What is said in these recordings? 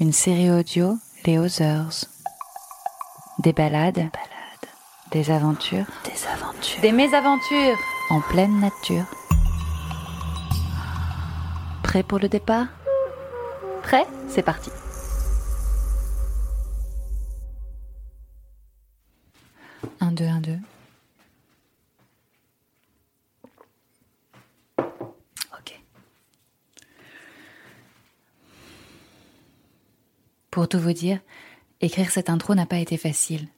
une série audio Les Others. Des balades, des aventures, Des aventures. des mésaventures en pleine nature. Prêt pour le départ? Prêt? C'est parti. Un, deux, un, deux. Pour tout vous dire, écrire cette intro n'a pas été facile.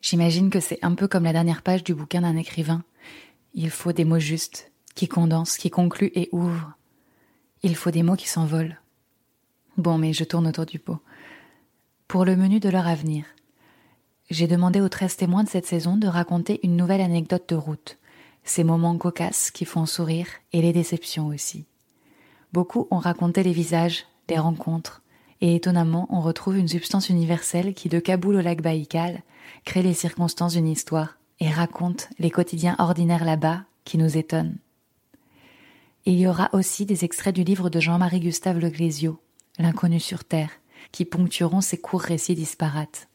J'imagine que c'est un peu comme la dernière page du bouquin d'un écrivain. Il faut des mots justes, qui condensent, qui concluent et ouvrent. Il faut des mots qui s'envolent. Bon, mais je tourne autour du pot. Pour le menu de leur avenir, j'ai demandé aux 13 témoins de cette saison de raconter une nouvelle anecdote de route, ces moments cocasses qui font sourire et les déceptions aussi. Beaucoup ont raconté les visages, les rencontres, et étonnamment, on retrouve une substance universelle qui, de Kaboul au lac Baïkal, crée les circonstances d'une histoire et raconte les quotidiens ordinaires là-bas qui nous étonnent. Il y aura aussi des extraits du livre de Jean-Marie Gustave Le Glésio, L'inconnu sur terre, qui ponctueront ces courts récits disparates.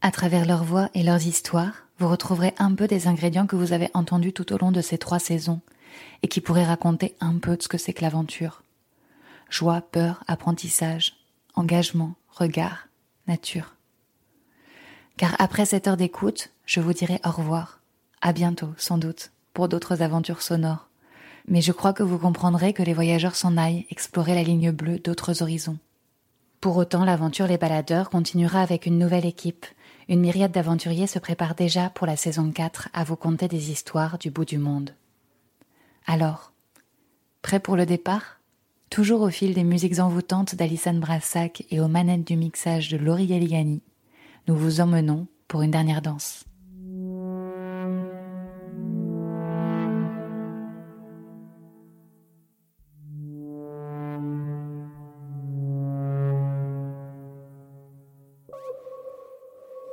À travers leurs voix et leurs histoires, vous retrouverez un peu des ingrédients que vous avez entendus tout au long de ces trois saisons et qui pourraient raconter un peu de ce que c'est que l'aventure. Joie, peur, apprentissage, engagement, regard, nature. Car après cette heure d'écoute, je vous dirai au revoir. À bientôt, sans doute, pour d'autres aventures sonores. Mais je crois que vous comprendrez que les voyageurs s'en aillent explorer la ligne bleue d'autres horizons. Pour autant, l'aventure Les Baladeurs continuera avec une nouvelle équipe. Une myriade d'aventuriers se prépare déjà pour la saison 4 à vous conter des histoires du bout du monde. Alors, prêt pour le départ? Toujours au fil des musiques envoûtantes d'Alison Brassac et aux manettes du mixage de Laurie Galligani, nous vous emmenons pour une dernière danse.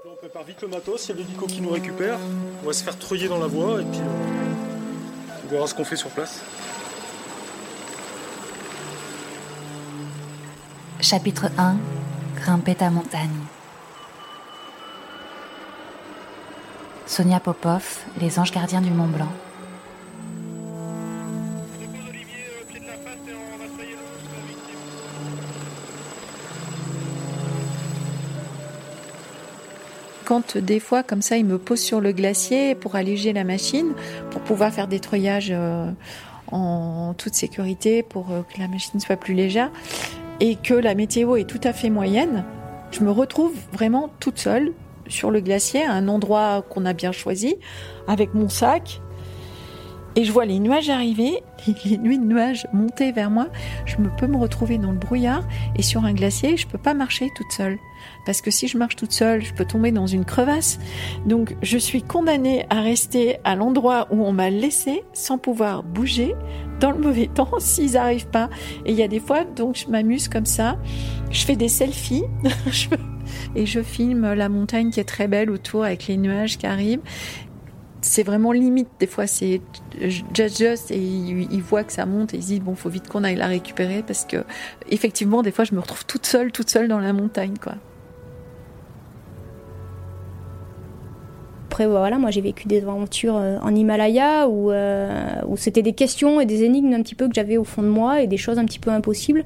On prépare vite le matos, il y a l'hélico qui nous récupère. On va se faire treuiller dans la voie et puis euh, on verra ce qu'on fait sur place. Chapitre 1 Grimper ta montagne. Sonia Popov, Les anges gardiens du Mont Blanc. quand des fois, comme ça, il me pose sur le glacier pour alléger la machine, pour pouvoir faire des treuillages euh, en toute sécurité, pour euh, que la machine soit plus légère, et que la météo est tout à fait moyenne, je me retrouve vraiment toute seule sur le glacier, à un endroit qu'on a bien choisi, avec mon sac. Et je vois les nuages arriver, les nuits de nuages monter vers moi. Je me peux me retrouver dans le brouillard et sur un glacier, je peux pas marcher toute seule. Parce que si je marche toute seule, je peux tomber dans une crevasse. Donc je suis condamnée à rester à l'endroit où on m'a laissé sans pouvoir bouger dans le mauvais temps s'ils arrivent pas. Et il y a des fois, donc je m'amuse comme ça. Je fais des selfies. Et je filme la montagne qui est très belle autour avec les nuages qui arrivent. C'est vraiment limite. Des fois, c'est just just et il voient que ça monte et se disent bon, faut vite qu'on aille la récupérer parce que effectivement, des fois, je me retrouve toute seule, toute seule dans la montagne, quoi. Après, voilà, moi j'ai vécu des aventures euh, en Himalaya où, euh, où c'était des questions et des énigmes un petit peu que j'avais au fond de moi et des choses un petit peu impossibles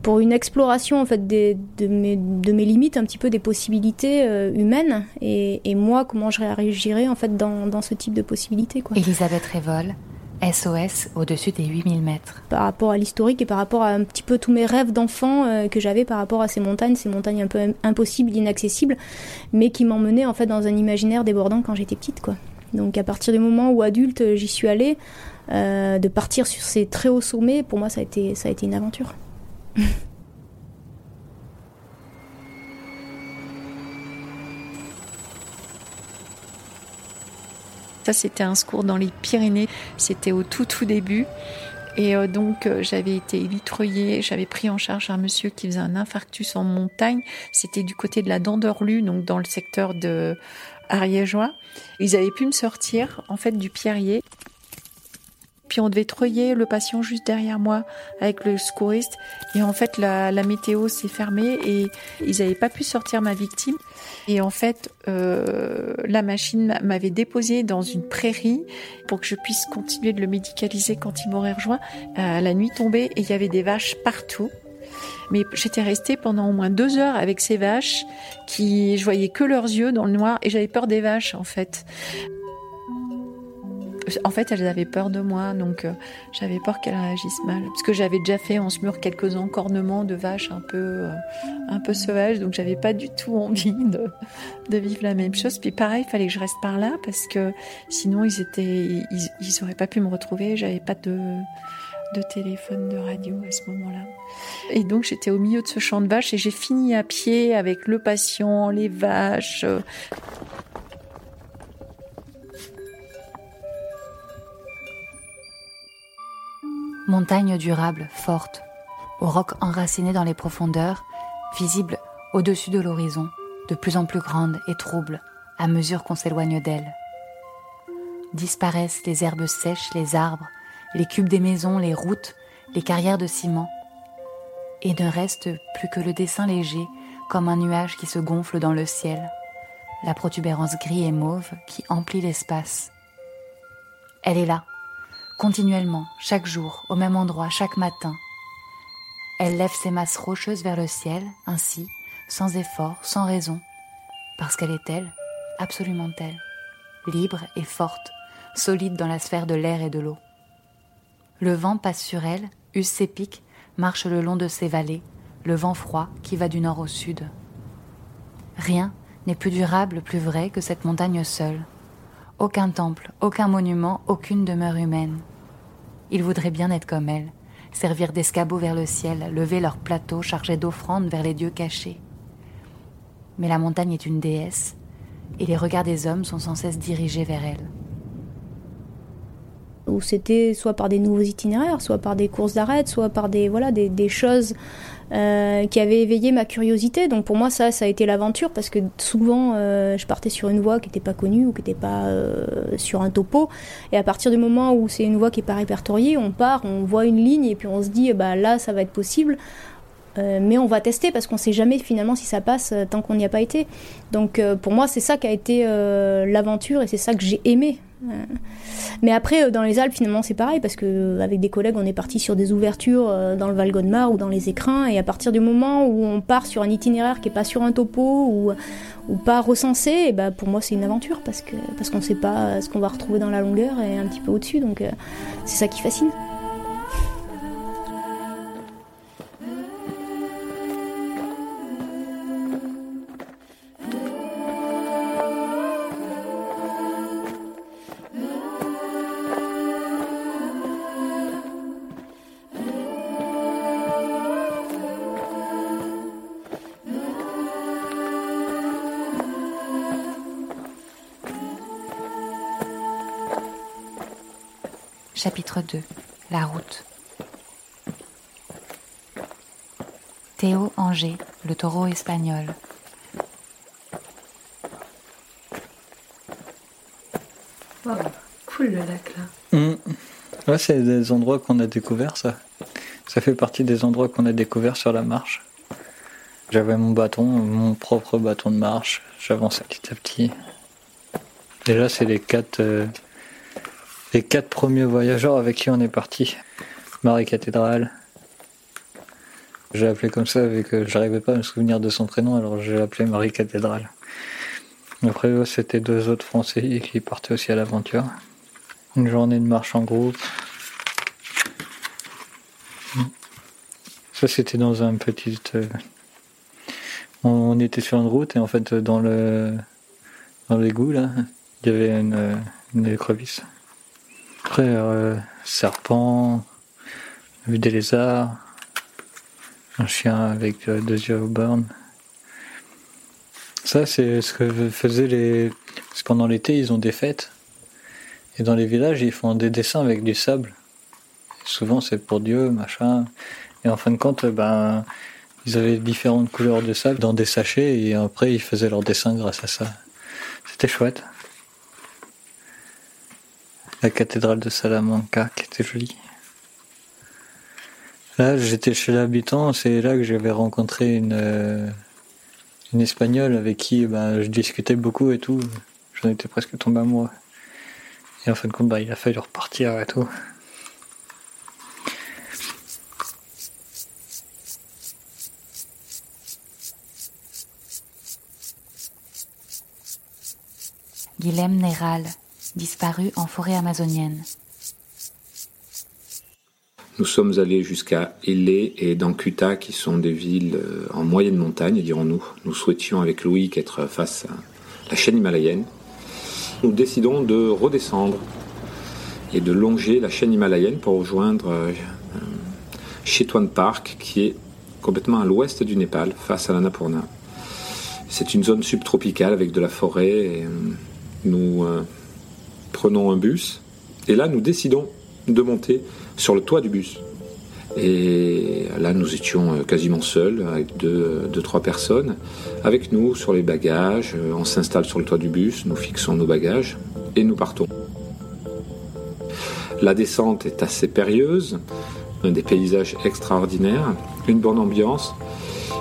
pour une exploration en fait des- de, mes, de mes limites, un petit peu des possibilités euh, humaines et, et moi comment je réagirais en fait dans, dans ce type de possibilités quoi. Elisabeth Révol, SOS au-dessus des 8000 mètres. par rapport à l'historique et par rapport à un petit peu tous mes rêves d'enfant euh, que j'avais par rapport à ces montagnes, ces montagnes un peu im- impossibles, inaccessibles, mais qui m'emmenaient en fait dans un imaginaire débordant quand j'étais petite quoi. Donc à partir du moment où adulte j'y suis allée, euh, de partir sur ces très hauts sommets, pour moi ça a été ça a été une aventure. Ça, c'était un secours dans les Pyrénées. C'était au tout, tout début. Et euh, donc, euh, j'avais été élitreillée, j'avais pris en charge un monsieur qui faisait un infarctus en montagne. C'était du côté de la Danderlu, donc dans le secteur de Ariégeois. Ils avaient pu me sortir, en fait, du Pierrier. Puis on devait treuiller le patient juste derrière moi avec le secouriste. Et en fait, la, météo s'est fermée et ils n'avaient pas pu sortir ma victime. Et en fait, euh, la machine m'avait déposé dans une prairie pour que je puisse continuer de le médicaliser quand il m'aurait rejoint. Euh, la nuit tombée et il y avait des vaches partout. Mais j'étais restée pendant au moins deux heures avec ces vaches qui, je voyais que leurs yeux dans le noir et j'avais peur des vaches en fait. En fait, elles avaient peur de moi, donc euh, j'avais peur qu'elles réagissent mal. Parce que j'avais déjà fait en ce mur quelques encornements de vaches un peu, euh, un peu sauvages, donc j'avais pas du tout envie de, vivre la même chose. Puis pareil, il fallait que je reste par là, parce que sinon ils étaient, ils, ils auraient pas pu me retrouver. J'avais pas de, de téléphone, de radio à ce moment-là. Et donc j'étais au milieu de ce champ de vaches et j'ai fini à pied avec le patient, les vaches. Montagne durable, forte, aux rocs enracinés dans les profondeurs, visible au-dessus de l'horizon, de plus en plus grande et trouble à mesure qu'on s'éloigne d'elle. Disparaissent les herbes sèches, les arbres, les cubes des maisons, les routes, les carrières de ciment. Et ne reste plus que le dessin léger, comme un nuage qui se gonfle dans le ciel, la protubérance gris et mauve qui emplit l'espace. Elle est là, continuellement, chaque jour, au même endroit, chaque matin. Elle lève ses masses rocheuses vers le ciel, ainsi, sans effort, sans raison, parce qu'elle est elle, absolument elle, libre et forte, solide dans la sphère de l'air et de l'eau. Le vent passe sur elle, use ses pics, marche le long de ses vallées, le vent froid qui va du nord au sud. Rien n'est plus durable, plus vrai que cette montagne seule, aucun temple, aucun monument, aucune demeure humaine. Ils voudraient bien être comme elle, servir d'escabeau vers le ciel, lever leur plateau chargé d'offrandes vers les dieux cachés. Mais la montagne est une déesse, et les regards des hommes sont sans cesse dirigés vers elle où c'était soit par des nouveaux itinéraires, soit par des courses d'arrêt, soit par des, voilà, des choses euh, qui avaient éveillé ma curiosité. Donc pour moi, ça, ça a été l'aventure parce que souvent, euh, je partais sur une voie qui n'était pas connue ou qui n'était pas euh, sur un topo. Et à partir du moment où c'est une voie qui n'est pas répertoriée, on part, on voit une ligne et puis on se dit, bah là, ça va être possible. mais on va tester parce qu'on ne sait jamais finalement si ça passe tant qu'on n'y a pas été. Donc pour moi, c'est ça qui a été l'aventure et c'est ça que j'ai aimé mais après, euh, dans les Alpes, finalement, c'est pareil, parce que euh, avec des collègues, on est parti sur des ouvertures euh, dans le Val Godemar ou dans les écrins, et à partir du moment où on part sur un itinéraire qui est pas sur un topo ou, ou pas recensé, et bah, pour moi, c'est une aventure, parce que parce qu'on sait pas ce qu'on va retrouver dans la longueur et un petit peu au-dessus, donc c'est ça qui fascine. Chapitre 2 La route Théo Angers, le taureau espagnol. cool le lac là. Mmh. Ouais, c'est des endroits qu'on a découverts, ça. Ça fait partie des endroits qu'on a découverts sur la marche. J'avais mon bâton, mon propre bâton de marche. J'avançais petit à petit. Déjà, c'est les quatre. Euh, les quatre premiers voyageurs avec qui on est parti. Marie Cathédrale. J'ai appelé comme ça avec que j'arrivais pas à me souvenir de son prénom, alors j'ai appelé Marie Cathédrale. Après, c'était deux autres Français qui partaient aussi à l'aventure. Une journée de marche en groupe. Ça, c'était dans un petit. Euh, on était sur une route et en fait, dans le dans l'égout là, il y avait une, une écrevisse. Après, euh, serpent, vu des lézards, un chien avec euh, deux yeux au burn. Ça, c'est ce que faisaient les. Pendant l'été, ils ont des fêtes. Et dans les villages, ils font des dessins avec du sable. souvent, c'est pour Dieu, machin. Et en fin de compte, ben, ils avaient différentes couleurs de sable dans des sachets et après, ils faisaient leurs dessins grâce à ça. C'était chouette. La cathédrale de Salamanca, qui était jolie. Là, j'étais chez l'habitant, c'est là que j'avais rencontré une, euh, espagnole avec qui ben, je discutais beaucoup et tout. J'en étais presque tombé amoureux. Et en fin de compte, bah, il a fallu repartir et tout. Guilhem Néral, disparu en forêt amazonienne. Nous sommes allés jusqu'à Élé et Dankuta, qui sont des villes euh, en moyenne montagne, dirons-nous. Nous souhaitions avec Louis être face à la chaîne himalayenne, nous décidons de redescendre et de longer la chaîne himalayenne pour rejoindre euh, Chitwan Park, qui est complètement à l'ouest du Népal, face à l'Annapurna. C'est une zone subtropicale avec de la forêt. Euh, nous euh, prenons un bus et là nous décidons de monter sur le toit du bus. Et là, nous étions quasiment seuls, avec deux, deux, trois personnes. Avec nous, sur les bagages, on s'installe sur le toit du bus, nous fixons nos bagages et nous partons. La descente est assez périlleuse, des paysages extraordinaires, une bonne ambiance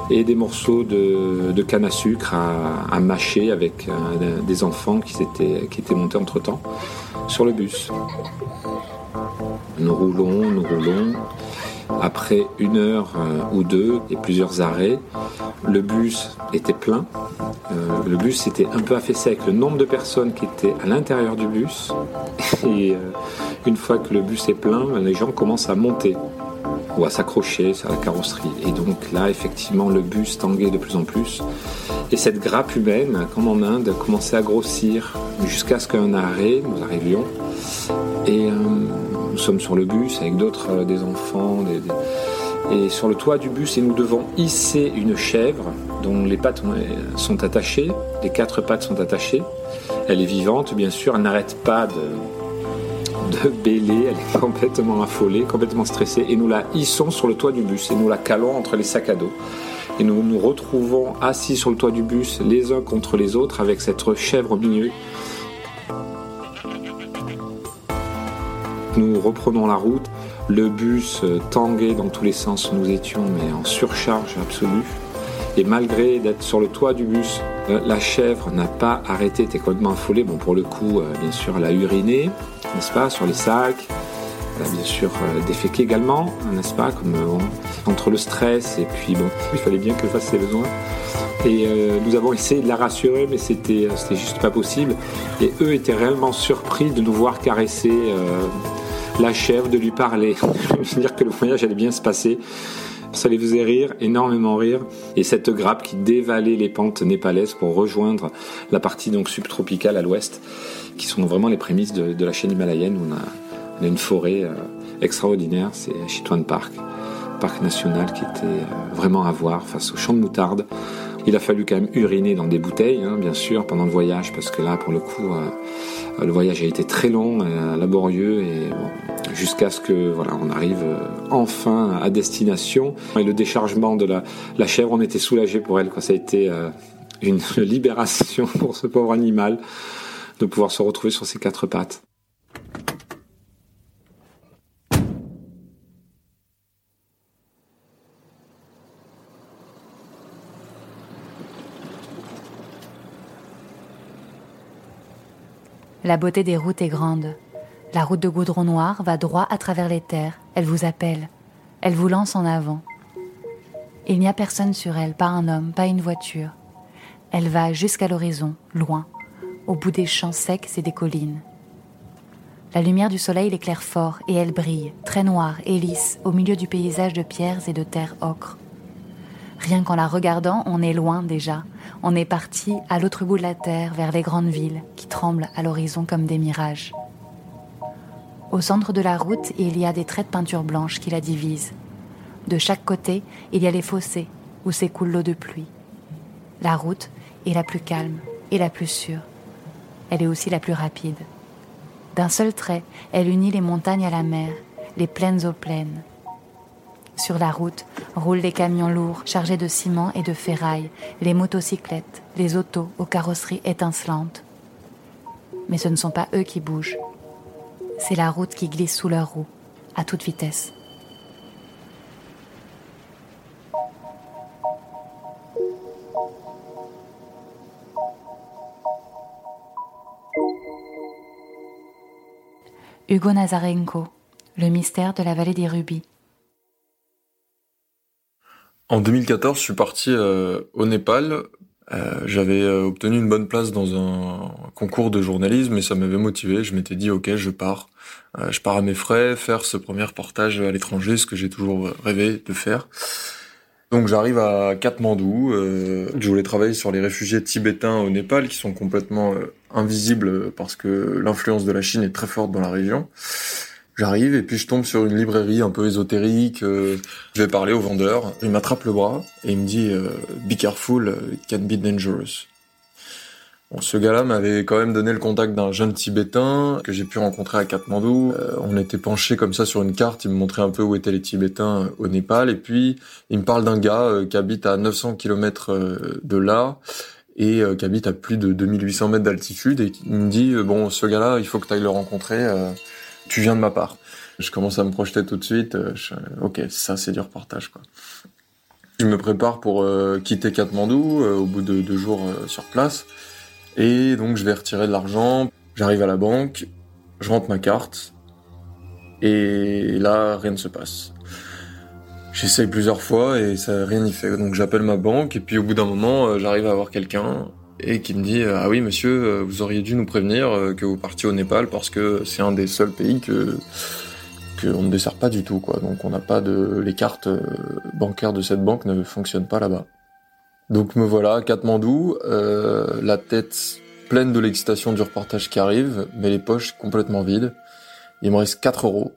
et des morceaux de, canne à sucre à, mâcher avec euh, des enfants qui étaient, montés entre temps sur le bus. Nous roulons, nous roulons. Après une heure euh, ou deux et plusieurs arrêts, le bus était plein. Euh, le bus était un peu affaissé avec le nombre de personnes qui étaient à l'intérieur du bus. Et une fois que le bus est plein, les gens commencent à monter ou à s'accrocher à la carrosserie. Et donc là, effectivement, le bus tanguait de plus en plus. Et cette grappe humaine, comme en Inde, commençait à grossir jusqu'à ce qu'un arrêt, nous arrivions. Et nous sommes sur le bus avec d'autres, euh, des enfants, et sur le toit du bus, et nous devons hisser une chèvre dont les pattes sont attachées, les quatre pattes sont attachées. Elle est vivante, bien sûr, elle n'arrête pas de, de bêler, elle est complètement affolée, complètement stressée, et nous la hissons sur le toit du bus, et nous la calons entre les sacs à dos. Et nous nous retrouvons assis sur le toit du bus, les uns contre les autres, avec cette chèvre au milieu, Nous reprenons la route. Le bus euh, tanguait dans tous les sens. Nous étions mais en surcharge absolue. Et malgré d'être sur le toit du bus, euh, la chèvre n'a pas arrêté, était complètement affolée. Bon, pour le coup, euh, bien sûr, elle a uriné, n'est-ce pas, sur les sacs. Elle a bien sûr déféqué également, n'est-ce pas, comme entre le stress et puis bon, il fallait bien qu'elle fasse ses besoins. Et nous avons essayé de la rassurer, mais c'était juste pas possible. Et eux étaient réellement surpris de nous voir caresser la chèvre, de lui parler, de dire que le voyage allait bien se passer. Ça les faisait rire, énormément rire. Et cette grappe qui dévalait les pentes népalaises pour rejoindre la partie donc subtropicale à l'ouest, qui sont vraiment les prémices de, la chaîne himalayenne où on a, une forêt euh, extraordinaire, c'est Chitwan Park, parc national qui était euh, vraiment à voir face au champ de moutarde. Il a fallu quand même uriner dans des bouteilles, hein, bien sûr, pendant le voyage, parce que là, pour le coup, euh, le voyage a été très long, et laborieux, et jusqu'à ce que voilà, on arrive euh, enfin à destination. Et le déchargement de la, chèvre, on était soulagé pour elle. Quoi. Ça a été euh, une libération pour ce pauvre animal de pouvoir se retrouver sur ses quatre pattes. La beauté des routes est grande. La route de goudron noir va droit à travers les terres. Elle vous appelle. Elle vous lance en avant. Il n'y a personne sur elle, pas un homme, pas une voiture. Elle va jusqu'à l'horizon, loin, au bout des champs secs et des collines. La lumière du soleil l'éclaire fort et elle brille, très noire et lisse, au milieu du paysage de pierres et de terre ocre. Rien qu'en la regardant, on est loin déjà. On est parti à l'autre bout de la terre, vers les grandes villes, qui tremblent à l'horizon comme des mirages. Au centre de la route, il y a des traits de peinture blanche qui la divisent. De chaque côté, il y a les fossés où s'écoule l'eau de pluie. La route est la plus calme et la plus sûre. Elle est aussi la plus rapide. D'un seul trait, elle unit les montagnes à la mer, les plaines aux plaines. Sur la route roulent les camions lourds chargés de ciment et de ferraille, les motocyclettes, les autos aux carrosseries étincelantes. Mais ce ne sont pas eux qui bougent. C'est la route qui glisse sous leurs roues, à toute vitesse. Hugo Nazarenko, Le mystère de la vallée des rubis. En 2014, je suis parti euh, au Népal. Euh, j'avais euh, obtenu une bonne place dans un concours de journalisme et ça m'avait motivé. Je m'étais dit, ok, je pars. je pars à mes frais, faire ce premier reportage à l'étranger, ce que j'ai toujours rêvé de faire. Donc j'arrive à Katmandou. je voulais travailler sur les réfugiés tibétains au Népal qui sont complètement invisibles parce que l'influence de la Chine est très forte dans la région. J'arrive et puis je tombe sur une librairie un peu ésotérique. Euh, je vais parler au vendeur. Il m'attrape le bras et il me dit euh, Be careful, it can be dangerous. Bon, ce gars-là m'avait quand même donné le contact d'un jeune Tibétain que j'ai pu rencontrer à Katmandou. Euh, on était penchés comme ça sur une carte. Il me montrait un peu où étaient les Tibétains au Népal. Et puis il me parle d'un gars qui habite à 900 km de là et qui habite à plus de 2800 mètres d'altitude. Et il me dit bon, ce gars-là, il faut que tu ailles le rencontrer tu viens de ma part. Je commence à me projeter tout de suite. Euh, ok, ça c'est du reportage quoi. Je me prépare pour euh, quitter Katmandou euh, au bout de deux jours sur place. Et donc je vais retirer de l'argent. J'arrive à la banque, je rentre ma carte. Et là, rien ne se passe. J'essaye plusieurs fois et ça rien n'y fait. Donc j'appelle ma banque et puis au bout d'un moment, j'arrive à avoir quelqu'un et qui me dit euh, ah oui monsieur euh, vous auriez dû nous prévenir euh, que vous partiez au Népal parce que c'est un des seuls pays que qu'on ne dessert pas du tout quoi. Donc on n'a pas de les cartes bancaires de cette banque ne fonctionnent pas là-bas. Donc me voilà à Katmandou la tête pleine de l'excitation du reportage qui arrive mais les poches complètement vides. Il me reste 4 euros.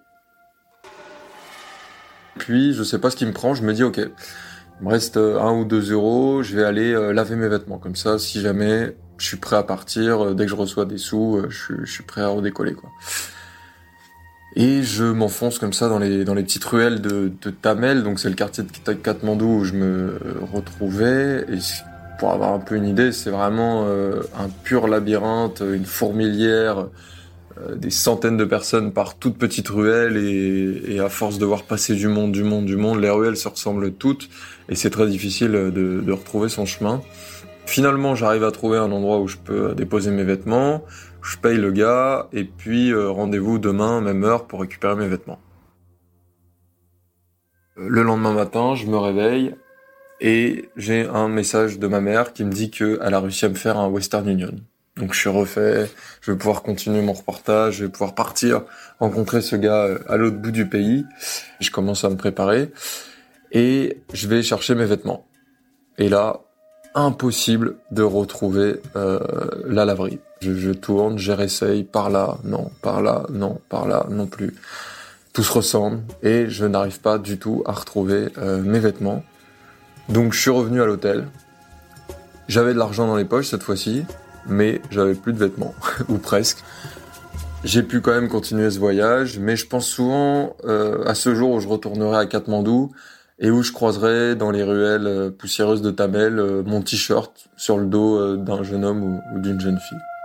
Puis je sais pas ce qui me prend je me dis ok il me reste euh, un ou deux euros, je vais aller euh, laver mes vêtements. Comme ça, si jamais je suis prêt à partir, euh, dès que je reçois des sous, je, suis prêt à redécoller. Quoi. Et je m'enfonce comme ça dans les, dans les petites ruelles de, de Tamel, donc c'est le quartier de Katmandou où je me retrouvais. Et pour avoir un peu une idée, c'est vraiment un pur labyrinthe, une fourmilière, des centaines de personnes par toutes petites ruelles et, et, à force de voir passer du monde, du monde, du monde, les ruelles se ressemblent toutes et c'est très difficile de, de, retrouver son chemin. Finalement, j'arrive à trouver un endroit où je peux déposer mes vêtements, je paye le gars, et puis euh, rendez-vous demain, même heure, pour récupérer mes vêtements. Le lendemain matin, je me réveille et j'ai un message de ma mère qui me dit qu'elle a réussi à me faire un Western Union. Donc je suis refait, je vais pouvoir continuer mon reportage, je vais pouvoir partir rencontrer ce gars euh, à l'autre bout du pays. Je commence à me préparer et je vais chercher mes vêtements. Et là, impossible de retrouver euh, la laverie. Je, je tourne, je réessaye par là, non, par là, non, par là, non plus. Tout se ressemble et je n'arrive pas du tout à retrouver euh, mes vêtements. Donc je suis revenu à l'hôtel. J'avais de l'argent dans les poches cette fois-ci, mais j'avais plus de vêtements, ou presque. J'ai pu quand même continuer ce voyage, mais je pense souvent euh, à ce jour où je retournerai à Katmandou, et où je croiserai dans les ruelles euh, poussiéreuses de Tamel euh, mon t-shirt sur le dos d'un jeune homme ou d'une jeune fille.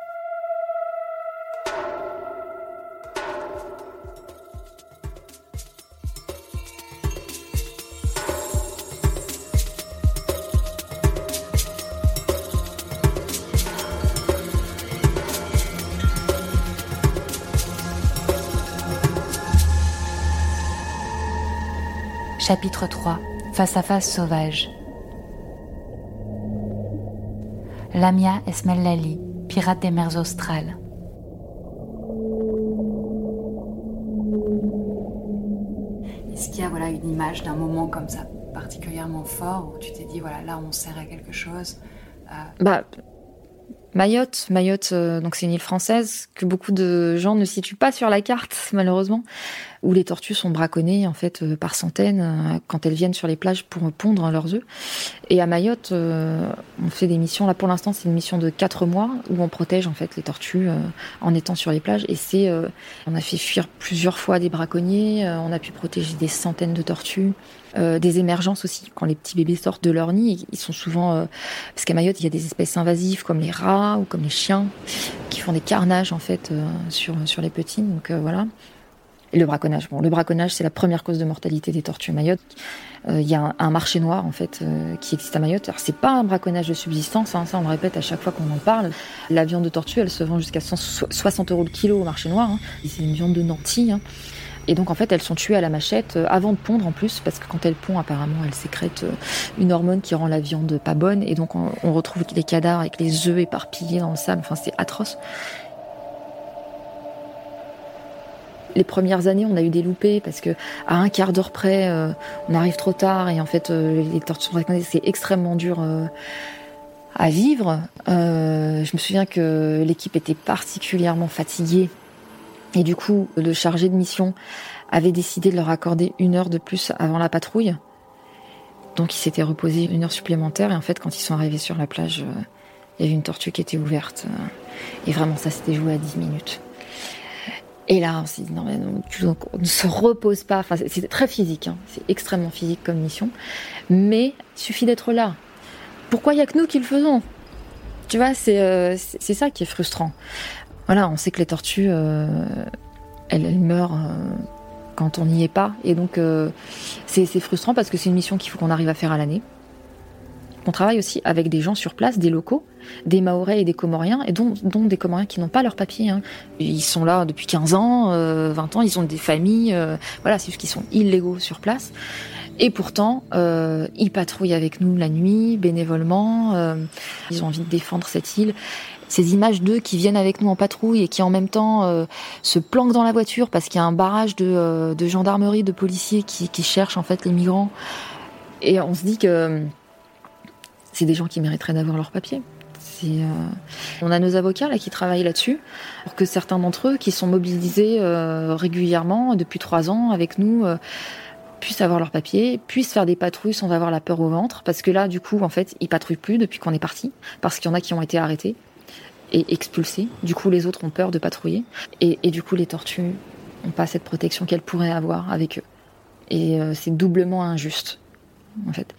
Chapitre 3 Face à face sauvage Lamia Esmellali, pirate des mers australes. Est-ce qu'il y a voilà, une image d'un moment comme ça particulièrement fort où tu t'es dit voilà là on sert à quelque chose euh, Bah Mayotte, Mayotte, euh, donc c'est une île française que beaucoup de gens ne situent pas sur la carte malheureusement. où les tortues sont braconnées en fait euh, par centaines euh, quand elles viennent sur les plages pour pondre leurs œufs. Et à Mayotte, on fait des missions. Là, pour l'instant, c'est une mission de quatre mois où on protège en fait les tortues en étant sur les plages. Et c'est, on a fait fuir plusieurs fois des braconniers. on a pu protéger des centaines de tortues. Des émergences aussi. Quand les petits bébés sortent de leur nid, ils sont souvent parce qu'à Mayotte il y a des espèces invasives comme les rats ou comme les chiens qui font des carnages en fait sur sur les petits. Donc voilà. Et le braconnage. Bon, le braconnage, c'est la première cause de mortalité des tortues à Mayotte. Euh, il y a un, marché noir en fait euh, qui existe à Mayotte. Alors c'est pas un braconnage de subsistance, hein, ça on le répète à chaque fois qu'on en parle. La viande de tortue, elle se vend jusqu'à 60 euros le kilo au marché noir. Hein. C'est une viande de nantis. Hein. Et donc en fait, elles sont tuées à la machette euh, avant de pondre en plus, parce que quand elles pondent, apparemment, elles sécrètent une hormone qui rend la viande pas bonne. Et donc on, retrouve des cadavres avec les œufs éparpillés dans le sable. Enfin, c'est atroce. les premières années, on a eu des loupés parce que à un quart d'heure près, euh, on arrive trop tard et en fait, euh, les tortues c'est extrêmement dur euh, à vivre. je me souviens que l'équipe était particulièrement fatiguée et du coup, le chargé de mission avait décidé de leur accorder une heure de plus avant la patrouille. Donc, ils s'étaient reposés une heure supplémentaire et en fait, quand ils sont arrivés sur la plage, il y avait une tortue qui était ouverte et vraiment, ça s'était joué à 10 minutes. Et là, on s'est dit, non, mais on ne se repose pas. Enfin, c'est très physique, hein. c'est extrêmement physique comme mission. Mais il suffit d'être là. Pourquoi il n'y a que nous qui le faisons? Tu vois, euh, c'est ça qui est frustrant. Voilà, on sait que les tortues, euh, elles, meurent euh, quand on n'y est pas. Et donc, c'est frustrant parce que c'est une mission qu'il faut qu'on arrive à faire à l'année. On travaille aussi avec des gens sur place, des locaux, des Maorais et des Comoriens, et dont, des Comoriens qui n'ont pas leur papier. Hein. Ils sont là depuis 15 ans, 20 euh, ans, ils ont des familles, euh, voilà, c'est juste qu'ils sont illégaux sur place. Et pourtant, euh, ils patrouillent avec nous la nuit, bénévolement. ils ont envie de défendre cette île. Ces images d'eux qui viennent avec nous en patrouille et qui en même temps se planquent dans la voiture parce qu'il y a un barrage de, gendarmerie, de policiers qui, cherchent en fait les migrants. Et on se dit que c'est des gens qui mériteraient d'avoir leur papier. Euh, on a nos avocats là qui travaillent là-dessus pour que certains d'entre eux qui sont mobilisés euh, régulièrement depuis trois ans avec nous euh, puissent avoir leur papier, puissent faire des patrouilles sans avoir la peur au ventre, parce que là du coup en fait ils patrouillent plus depuis qu'on est parti, parce qu'il y en a qui ont été arrêtés et expulsés. Du coup les autres ont peur de patrouiller et, et du coup les tortues n'ont pas cette protection qu'elles pourraient avoir avec eux. Et c'est doublement injuste en fait.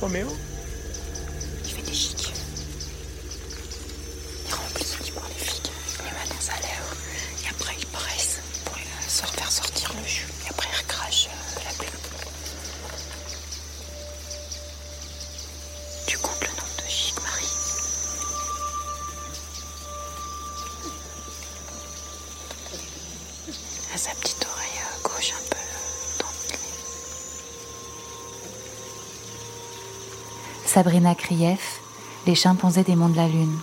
Roméo? Sabrina Krief, Les chimpanzés des monts de la Lune.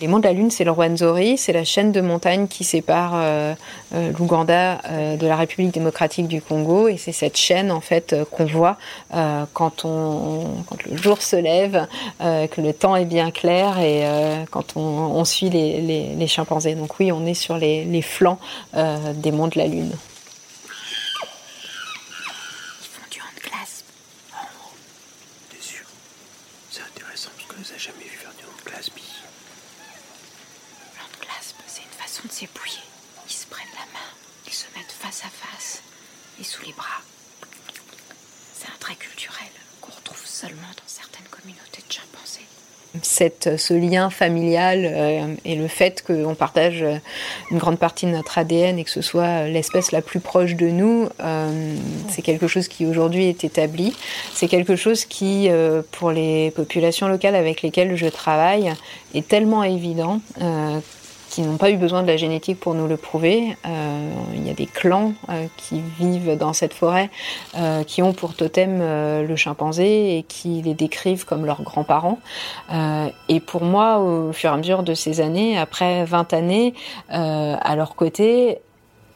Les monts de la Lune, c'est le Rwenzori, c'est la chaîne de montagnes qui sépare euh, euh, l'Ouganda euh, de la République démocratique du Congo. Et c'est cette chaîne, en fait, qu'on voit quand, le jour se lève, que le temps est bien clair et quand on, suit les, chimpanzés. Donc oui, on est sur les flancs des monts de la Lune. C'est un trait culturel qu'on retrouve seulement dans certaines communautés de chimpanzés. Ce lien familial euh, et le fait qu'on partage une grande partie de notre ADN et que ce soit l'espèce la plus proche de nous, euh, c'est quelque chose qui aujourd'hui est établi. C'est quelque chose qui, euh, pour les populations locales avec lesquelles je travaille, est tellement évident qui n'ont pas eu besoin de la génétique pour nous le prouver. Euh, il y a des clans euh, qui vivent dans cette forêt, euh, qui ont pour totem le chimpanzé et qui les décrivent comme leurs grands-parents. et pour moi, au fur et à mesure de ces années, après 20 années, à leur côté,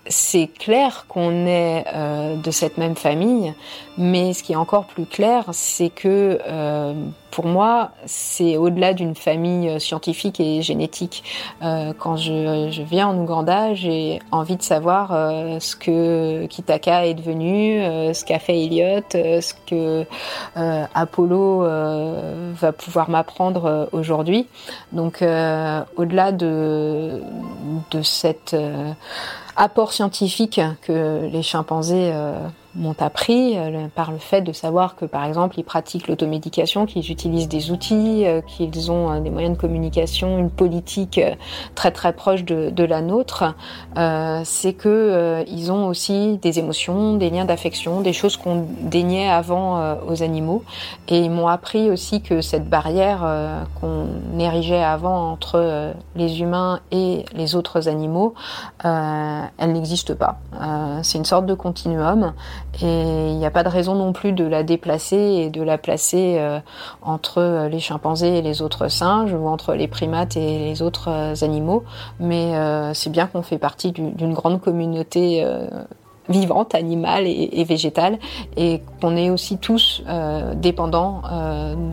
c'est clair qu'on est euh, de cette même famille, mais ce qui est encore plus clair, c'est que euh, pour moi, c'est au-delà d'une famille euh, scientifique et génétique. quand je, viens en Ouganda, j'ai envie de savoir ce que Kitaka est devenu, ce qu'a fait Elliot, ce que Apollo va pouvoir m'apprendre aujourd'hui. Donc, au-delà de, de cette apport scientifique que les chimpanzés euh, m'ont appris euh, par le fait de savoir que, par exemple, ils pratiquent l'automédication, qu'ils utilisent des outils, euh, qu'ils ont euh, des moyens de communication, une politique très très proche de, la nôtre, c'est que ils ont aussi des émotions, des liens d'affection, des choses qu'on déniait avant aux animaux. Et ils m'ont appris aussi que cette barrière qu'on érigeait avant entre les humains et les autres animaux, elle n'existe pas. c'est une sorte de continuum et il n'y a pas de raison non plus de la déplacer et de la placer euh, entre les chimpanzés et les autres singes ou entre les primates et les autres euh, animaux. Mais euh, c'est bien qu'on fait partie d'une grande communauté vivante, animale et, végétale, et qu'on est aussi tous dépendants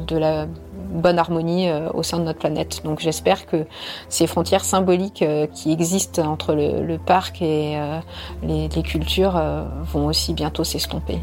de la bonne harmonie euh, au sein de notre planète. Donc j'espère que ces frontières symboliques euh, qui existent entre le, parc et euh, les, cultures vont aussi bientôt s'estomper.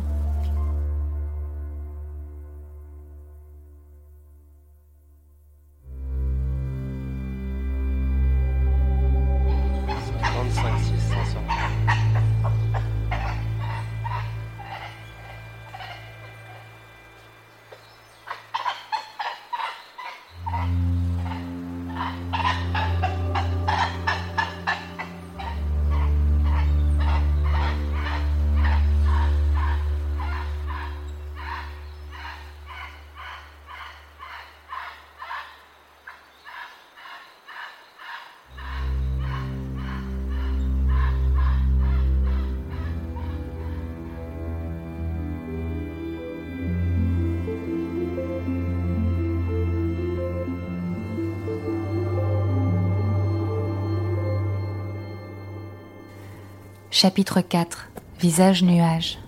Chapitre 4 Visage nuage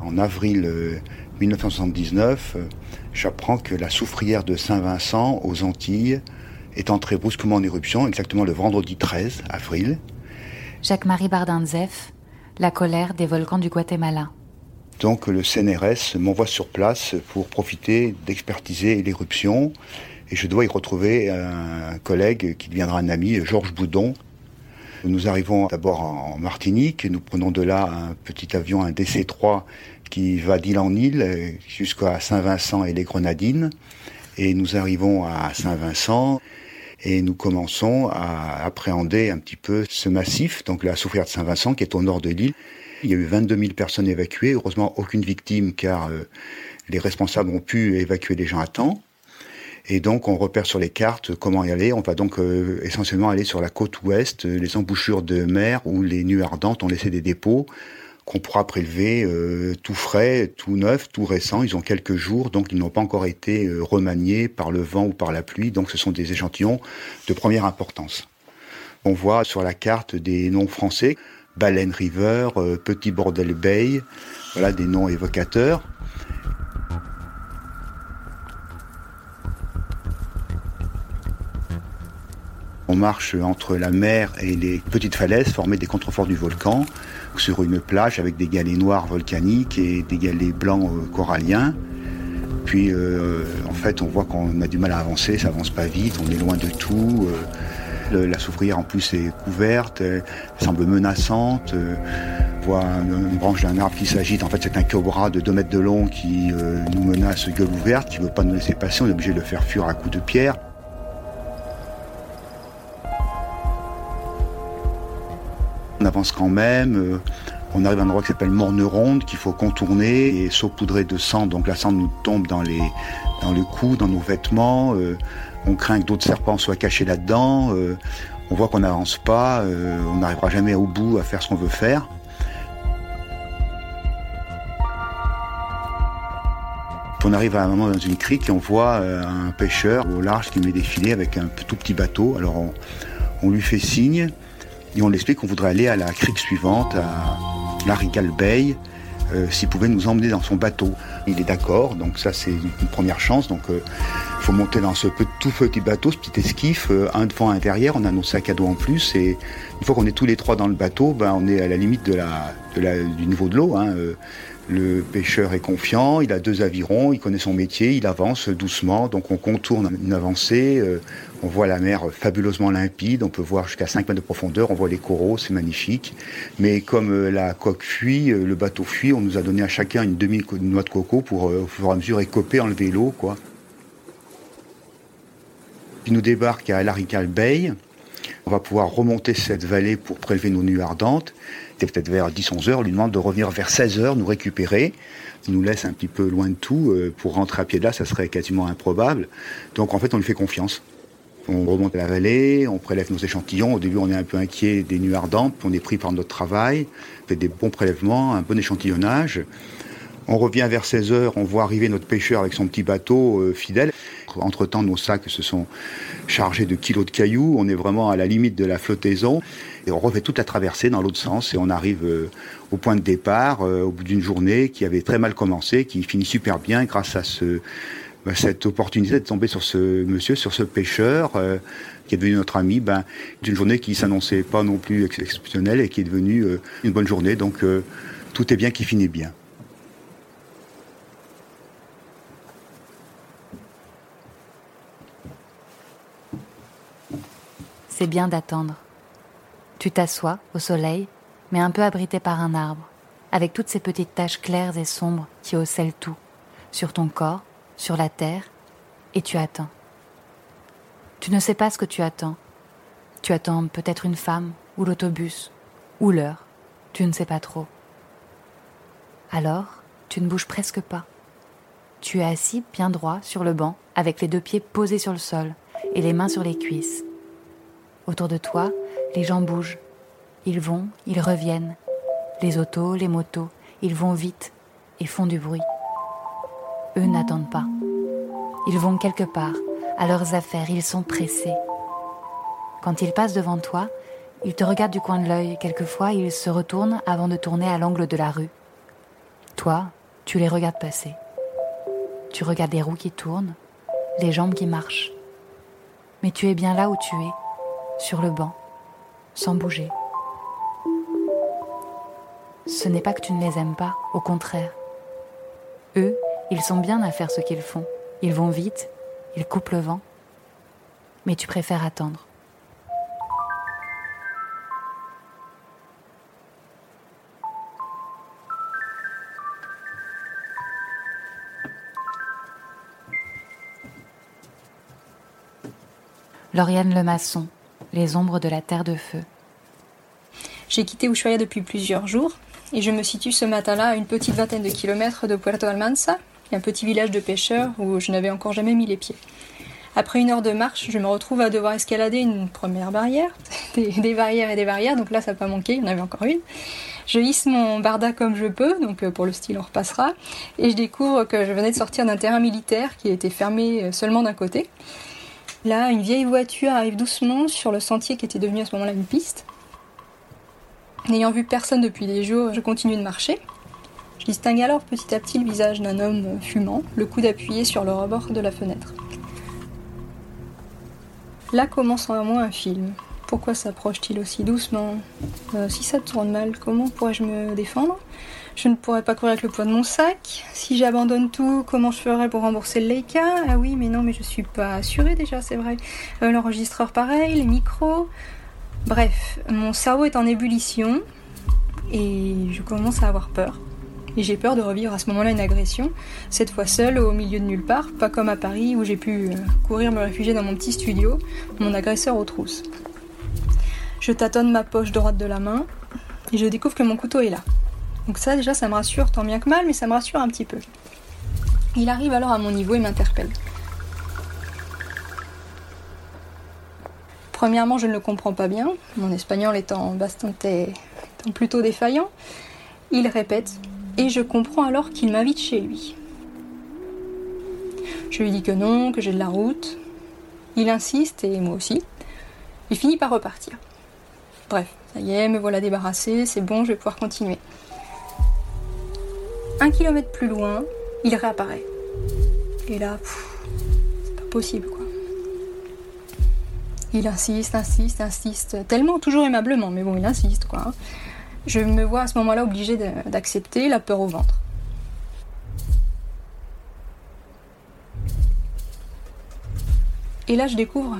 En avril 1979, euh, euh, j'apprends que la soufrière de Saint-Vincent aux Antilles est entrée brusquement en éruption, exactement le vendredi 13 avril. Jacques-Marie Bardanzef, La colère des volcans du Guatemala. Donc le CNRS m'envoie sur place pour profiter d'expertiser l'éruption. Et je dois y retrouver un collègue qui deviendra un ami, Georges Boudon. Nous arrivons d'abord en Martinique, nous prenons de là un petit avion, un DC-3, qui va d'île en île jusqu'à Saint-Vincent et les Grenadines. Et nous arrivons à Saint-Vincent et nous commençons à appréhender un petit peu ce massif, donc la souffrière de Saint-Vincent qui est au nord de l'île. Il y a eu 22 000 personnes évacuées. Heureusement, aucune victime car euh, les responsables ont pu évacuer les gens à temps. Et donc, on repère sur les cartes comment y aller. On va donc euh, essentiellement aller sur la côte ouest, euh, les embouchures de mer où les nuits ardentes ont laissé des dépôts qu'on pourra prélever tout frais, tout neuf, tout récent. Ils ont quelques jours, donc ils n'ont pas encore été remaniés par le vent ou par la pluie. Donc, ce sont des échantillons de première importance. On voit sur la carte des noms français. Baleine River, euh, Petit Bordel Bay, voilà des noms évocateurs. On marche entre la mer et les petites falaises formées des contreforts du volcan, sur une plage avec des galets noirs volcaniques et des galets blancs euh, coralliens. Puis euh, en fait on voit qu'on a du mal à avancer, ça avance pas vite, on est loin de tout. La soufrière en plus est couverte, elle semble menaçante. On voit une branche d'un arbre qui s'agite. En fait, c'est un cobra de 2 mètres de long qui nous menace gueule ouverte, qui ne veut pas nous laisser passer. On est obligé de le faire fuir à coups de pierre. On avance quand même. Euh, on arrive à un endroit qui s'appelle Morne-Ronde, qu'il faut contourner et saupoudrer de sang. Donc la cendre nous tombe dans, les, dans le cou, dans nos vêtements. Euh, on craint que d'autres serpents soient cachés là-dedans. Euh, on voit qu'on n'avance pas. on n'arrivera jamais au bout à faire ce qu'on veut faire. on arrive à un moment dans une crique et on voit un pêcheur au large qui met des filets avec un tout petit bateau. Alors on lui fait signe et on l'explique qu'on voudrait aller à la crique suivante, à Larigal Bay, euh, s'il pouvait nous emmener dans son bateau. Il est d'accord, donc ça c'est une première chance. Donc il euh, faut monter dans ce tout petit bateau, ce petit esquif, euh, un devant, un derrière. On a nos sacs à dos en plus. Et une fois qu'on est tous les trois dans le bateau, ben, on est à la limite du niveau de l'eau. Hein. Le pêcheur est confiant, il a deux avirons, il connaît son métier, il avance doucement, donc on contourne une avancée, euh, on voit la mer fabuleusement limpide, on peut voir jusqu'à 5 mètres de profondeur, on voit les coraux, c'est magnifique. Mais comme euh, la coque fuit, euh, le bateau fuit, on nous a donné à chacun une demi-noix de coco pour au fur et à mesure écoper, enlever l'eau, quoi. Puis nous débarque à Larical Bay, on va pouvoir remonter cette vallée pour prélever nos nuits ardentes. Peut-être vers 10-11 heures. On lui demande de revenir vers 16 heures, nous récupérer. Il nous laisse un petit peu loin de tout. Euh, pour rentrer à pied de là, ça serait quasiment improbable. Donc en fait, on lui fait confiance. On remonte la vallée, on prélève nos échantillons. Au début, on est un peu inquiet des nuits ardentes, puis on est pris par notre travail, on fait des bons prélèvements, un bon échantillonnage. On revient vers 16 heures, on voit arriver notre pêcheur avec son petit bateau euh, fidèle. Entre-temps, nos sacs se sont chargés de kilos de cailloux. On est vraiment à la limite de la flottaison. Et on refait toute la traversée dans l'autre sens et on arrive euh, au point de départ euh, au bout d'une journée qui avait très mal commencé, qui finit super bien grâce à bah, cette opportunité de tomber sur ce monsieur, sur ce pêcheur qui est devenu notre ami, ben, d'une journée qui s'annonçait pas non plus exceptionnelle et qui est devenue une bonne journée. Donc tout est bien qui finit bien. C'est bien d'attendre. Tu t'assois au soleil, mais un peu abrité par un arbre, avec toutes ces petites taches claires et sombres qui ocellent tout, sur ton corps, sur la terre, et tu attends. Tu ne sais pas ce que tu attends. Tu attends peut-être une femme, ou l'autobus, ou l'heure, tu ne sais pas trop. Alors, tu ne bouges presque pas. Tu es assis bien droit sur le banc, avec les deux pieds posés sur le sol et les mains sur les cuisses. Autour de toi, les gens bougent. Ils vont, ils reviennent. Les autos, les motos, ils vont vite et font du bruit. Eux n'attendent pas. Ils vont quelque part, à leurs affaires, ils sont pressés. Quand ils passent devant toi, ils te regardent du coin de l'œil, quelquefois ils se retournent avant de tourner à l'angle de la rue. Toi, tu les regardes passer. Tu regardes les roues qui tournent, les jambes qui marchent. Mais tu es bien là où tu es, sur le banc, sans bouger. Ce n'est pas que tu ne les aimes pas, au contraire. Eux, ils sont bien à faire ce qu'ils font. Ils vont vite, ils coupent le vent. Mais tu préfères attendre. Lauriane Lemasson, les ombres de la terre de feu. J'ai quitté Ushuaia depuis plusieurs jours et je me situe ce matin-là à une petite vingtaine de kilomètres de Puerto Almanza, un petit village de pêcheurs où je n'avais encore jamais mis les pieds. Après une heure de marche, je me retrouve à devoir escalader une première barrière, des, barrières et des barrières, donc là ça n'a pas manqué, il y en avait encore une. Je hisse mon barda comme je peux, donc euh, pour le style on repassera, et je découvre que je venais de sortir d'un terrain militaire qui était fermé euh, seulement d'un côté. Là, une vieille voiture arrive doucement sur le sentier qui était devenu à ce moment-là une piste. N'ayant vu personne depuis des jours, je continue de marcher. Je distingue alors petit à petit le visage d'un homme fumant, le coude appuyé sur le rebord de la fenêtre. Là commence en moi un film. Pourquoi s'approche-t-il aussi doucement? Euh, Si ça tourne mal, comment pourrais-je me défendre? Je ne pourrais pas courir avec le poids de mon sac. Si j'abandonne tout, comment je ferais pour rembourser le Leica? Ah oui, mais non, mais je suis pas assurée déjà, c'est vrai. Euh, L'enregistreur pareil, les micros. Bref, mon cerveau est en ébullition et je commence à avoir peur. Et j'ai peur de revivre à ce moment-là une agression, cette fois seule au milieu de nulle part, pas comme à Paris où j'ai pu euh, courir me réfugier dans mon petit studio, mon agresseur aux trousses. Je tâtonne ma poche droite de la main et je découvre que mon couteau est là. Donc ça déjà ça me rassure tant bien que mal, mais ça me rassure un petit peu. Il arrive alors à mon niveau et m'interpelle. Premièrement, je ne le comprends pas bien, mon espagnol étant bastante étant plutôt défaillant. Il répète et je comprends alors qu'il m'invite chez lui. Je lui dis que non, que j'ai de la route. Il insiste et moi aussi. Il finit par repartir. Bref, ça y est, me voilà débarrassé, c'est bon, je vais pouvoir continuer. Un kilomètre plus loin, il réapparaît. Et là, c'est pas possible quoi. Il insiste, insiste, insiste, tellement toujours aimablement, mais bon, il insiste quoi. Je me vois à ce moment-là obligée d'accepter la peur au ventre. Et là, je découvre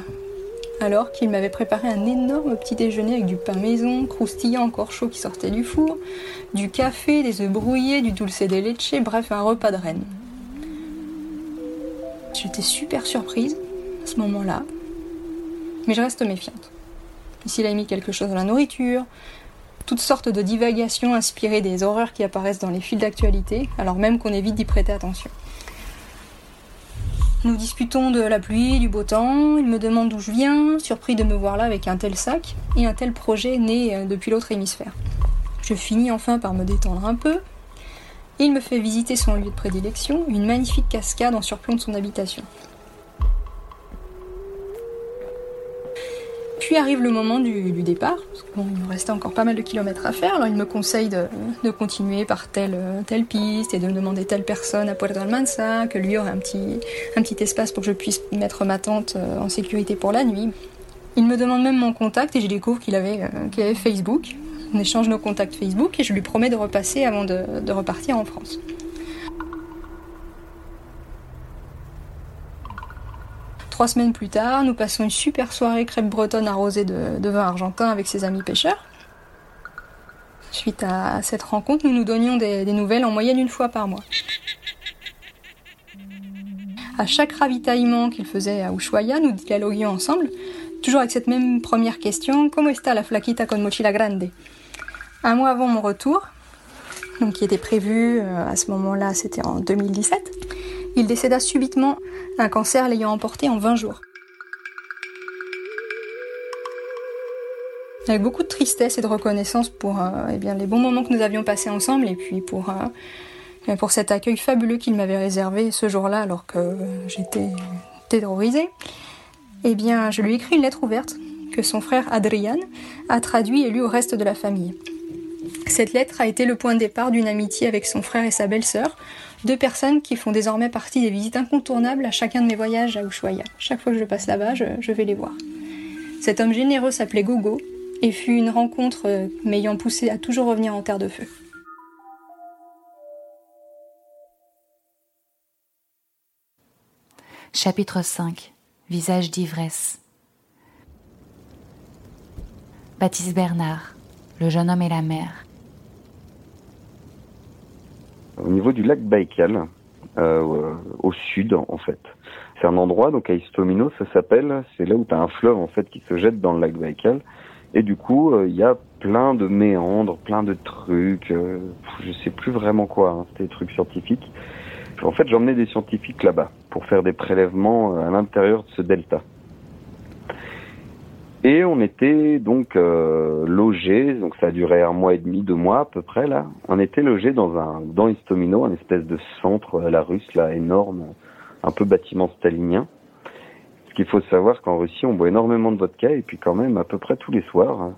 alors qu'il m'avait préparé un énorme petit déjeuner avec du pain maison, croustillant encore chaud qui sortait du four, du café, des œufs brouillés, du dulce de leche, bref, un repas de reine. J'étais super surprise à ce moment-là, mais je reste méfiante. S'il a mis quelque chose dans la nourriture, toutes sortes de divagations inspirées des horreurs qui apparaissent dans les fils d'actualité, alors même qu'on évite d'y prêter attention. Nous discutons de la pluie, du beau temps, il me demande d'où je viens, surpris de me voir là avec un tel sac et un tel projet né euh, depuis l'autre hémisphère. Je finis enfin par me détendre un peu, il me fait visiter son lieu de prédilection, une magnifique cascade en surplomb de son habitation. Puis arrive le moment du, départ, parce qu'il me restait encore pas mal de kilomètres à faire, alors il me conseille de, continuer par telle, telle piste et de me demander telle personne à Puerto Almanza, que lui aurait un petit, un petit espace pour que je puisse mettre ma tente euh, en sécurité pour la nuit. Il me demande même mon contact et je découvre qu'il avait, euh, qu'il avait Facebook. On échange nos contacts Facebook et je lui promets de repasser avant de repartir en France. Trois semaines plus tard, nous passons une super soirée crêpe bretonne arrosée de, vin argentin avec ses amis pêcheurs. Suite à cette rencontre, nous nous donnions des, nouvelles en moyenne une fois par mois. À chaque ravitaillement qu'il faisait à Ushuaia, nous dialoguions ensemble, toujours avec cette même première question Comment está la flaquita con mochila grande? Un mois avant mon retour, donc qui était prévu euh, à ce moment-là, c'était en 2017, il décéda subitement, un cancer l'ayant emporté en 20 jours. Avec beaucoup de tristesse et de reconnaissance pour euh, eh les bons moments que nous avions passés ensemble et puis pour, euh, pour cet accueil fabuleux qu'il m'avait réservé ce jour-là alors que j'étais terrorisée, eh bien, je lui écris une lettre ouverte que son frère Adrian a traduit et lu au reste de la famille. Cette lettre a été le point de départ d'une amitié avec son frère et sa belle-sœur, deux personnes qui font désormais partie des visites incontournables à chacun de mes voyages à Ushuaia. Chaque fois que je passe là-bas, je, vais les voir. Cet homme généreux s'appelait Gogo et fut une rencontre euh, m'ayant poussé à toujours revenir en terre de feu. Chapitre 5 Visage d'ivresse Baptiste Bernard Le jeune homme et la mer au niveau du lac Baïkal, euh, au sud en fait. C'est un endroit, donc à Istomino ça s'appelle, c'est là où tu as un fleuve en fait qui se jette dans le lac Baïkal. Et du coup, euh, il y a plein de méandres, plein de trucs, euh, je sais plus vraiment quoi, hein, c'était des trucs scientifiques. En fait, j'emmenais des scientifiques là-bas pour faire des prélèvements euh, à l'intérieur de ce delta. Et on était donc euh, logés, donc ça a duré un mois et demi, deux mois à peu près là. On était logés dans un dans Istomino, un espèce de centre à la Russe là énorme, un peu bâtiment stalinien. Ce qu'il faut savoir qu'en Russie on boit énormément de vodka et puis quand même à peu près tous les soirs.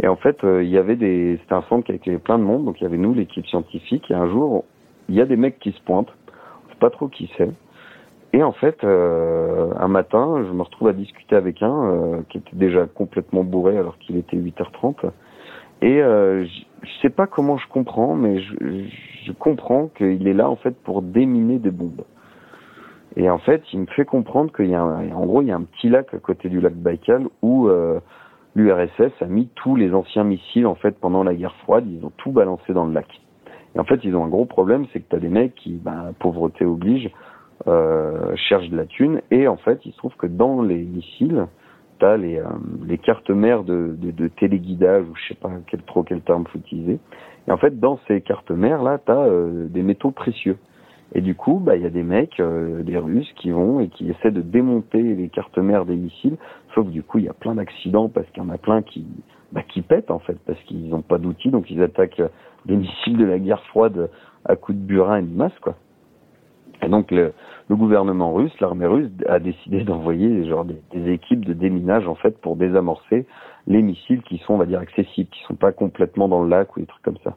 Et en fait euh, il y avait des c'était un centre qui avait plein de monde, donc il y avait nous l'équipe scientifique et un jour il y a des mecs qui se pointent, on sait pas trop qui c'est. Et en fait, euh, un matin, je me retrouve à discuter avec un euh, qui était déjà complètement bourré alors qu'il était 8h30. Et euh, je sais pas comment je comprends, mais je, je comprends qu'il est là en fait pour déminer des bombes. Et en fait, il me fait comprendre qu'il y a, un, en gros, il y a un petit lac à côté du lac Baïkal où euh, l'URSS a mis tous les anciens missiles en fait pendant la guerre froide. Ils ont tout balancé dans le lac. Et en fait, ils ont un gros problème, c'est que tu as des mecs qui, ben, pauvreté oblige, euh, cherchent de la thune. Et en fait, il se trouve que dans les missiles, tu as les, euh, les cartes mères de, de, de, téléguidage, ou je sais pas quel, trop quel terme faut utiliser. Et en fait, dans ces cartes mères, là, tu as euh, des métaux précieux. Et du coup, bah, il y a des mecs, euh, des Russes, qui vont et qui essaient de démonter les cartes mères des missiles. Sauf que du coup, il y a plein d'accidents parce qu'il y en a plein qui, bah, qui pètent en fait, parce qu'ils n'ont pas d'outils, donc ils attaquent des missiles de la guerre froide à coups de burin et de masse, quoi. Et donc le, le gouvernement russe, l'armée russe, a décidé d'envoyer genre des, des, équipes de déminage en fait pour désamorcer les missiles qui sont, on va dire, accessibles, qui sont pas complètement dans le lac ou des trucs comme ça.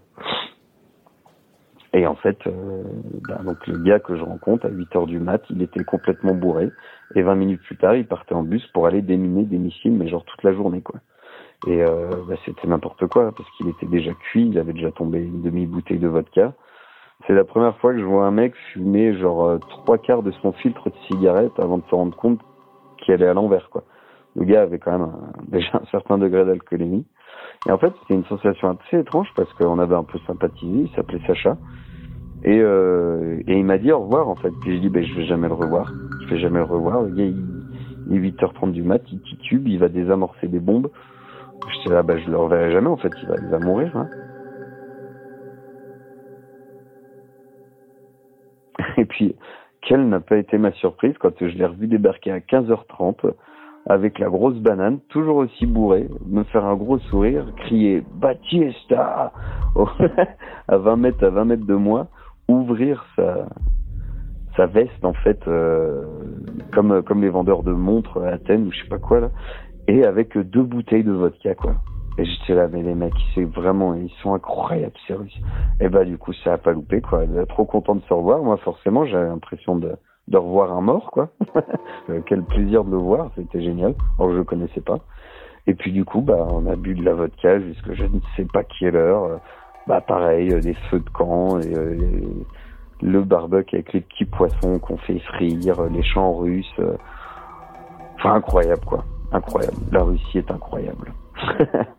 Et en fait, euh, bah, donc le gars que je rencontre à 8 heures du mat, il était complètement bourré. Et 20 minutes plus tard, il partait en bus pour aller déminer des missiles, mais genre toute la journée, quoi. Et euh, bah, c'était n'importe quoi, parce qu'il était déjà cuit, il avait déjà tombé une demi-bouteille de vodka. C'est la première fois que je vois un mec fumer genre euh, trois quarts de son filtre de cigarette avant de se rendre compte qu'il allait à l'envers, quoi. Le gars avait quand même un, déjà un certain degré d'alcoolémie. Et en fait, c'était une sensation assez étrange parce qu'on avait un peu sympathisé. Il s'appelait Sacha. Et, euh, et il m'a dit au revoir en fait. Puis j'ai dit ben je vais jamais le revoir. Je vais jamais le revoir. Le gars il, est 8h30 du mat, il titube, il va désamorcer des bombes. J'étais là, ben je le reverrai jamais en fait. Il va, il va mourir. Hein. Et puis quelle n'a pas été ma surprise quand je l'ai revu débarquer à 15h30 avec la grosse banane, toujours aussi bourré, me faire un gros sourire, crier Batista à 20 mètres à 20 mètres de moi, ouvrir sa sa veste en fait euh, comme comme les vendeurs de montres à Athènes ou je sais pas quoi là, et avec deux bouteilles de vodka quoi. Et j'étais là mais les mecs ils sont incroyables Russes. Et bah du coup ça a pas loupé quoi. Trop content de se revoir. Moi forcément j'avais l'impression de revoir un mort, quoi. Quel plaisir de le voir, c'était génial. Alors je le connaissais pas. Et puis du coup, bah, on a bu de la vodka jusqu'à je ne sais pas quelle heure. Bah pareil, des feux de camp, euh, le barbecue avec les petits poissons qu'on fait frire, les chants russes. Enfin incroyable quoi, incroyable. La Russie est incroyable.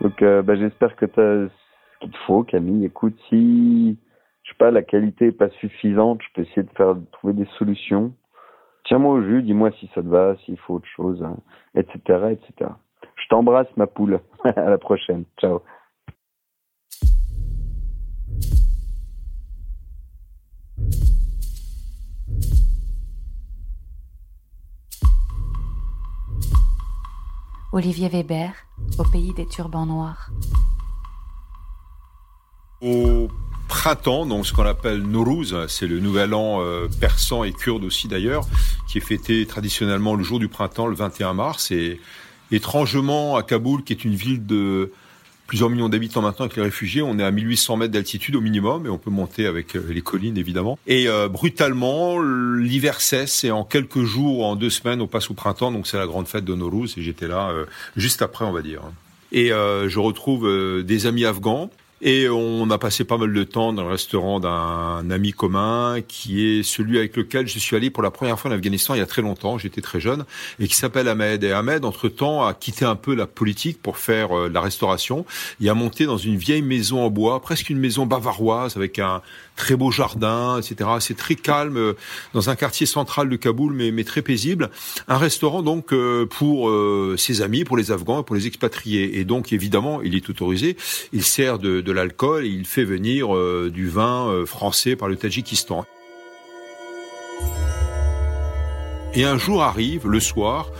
Donc, euh, bah, j'espère que tu as ce qu'il te faut, Camille. Écoute, si, je sais pas, la qualité est pas suffisante, je peux essayer de faire, trouver des solutions. Tiens-moi au jus, dis-moi si ça te va, s'il faut autre chose, hein, etc., etc. Je t'embrasse, ma poule. à la prochaine. Ciao. Olivier Weber, au pays des turbans noirs. Au printemps, donc ce qu'on appelle Nowruz, c'est le nouvel an euh, persan et kurde aussi d'ailleurs, qui est fêté traditionnellement le jour du printemps, le 21 mars. Et étrangement, à Kaboul, qui est une ville de plusieurs millions d'habitants maintenant avec les réfugiés. On est à 1800 mètres d'altitude au minimum et on peut monter avec euh, les collines évidemment. Et euh, brutalement, l'hiver cesse et en quelques jours, en deux semaines, on passe au printemps. Donc c'est la grande fête de Nowruz et j'étais là euh, juste après, on va dire. Et je retrouve des amis afghans et on a passé pas mal de temps dans le restaurant d'un ami commun qui est celui avec lequel je suis allé pour la première fois en Afghanistan il y a très longtemps, j'étais très jeune, et qui s'appelle Ahmed. Et Ahmed, entre-temps, a quitté un peu la politique pour faire euh, la restauration. Il a monté dans une vieille maison en bois, presque une maison bavaroise, avec un très beau jardin, etc. C'est très calme, euh, dans un quartier central de Kaboul, mais, très paisible. Un restaurant donc euh, pour euh, ses amis, pour les Afghans, pour les expatriés. Et donc, évidemment, il est autorisé. Il sert de, de l'alcool et il fait venir du vin français par le Tadjikistan. Et un jour arrive, le soir,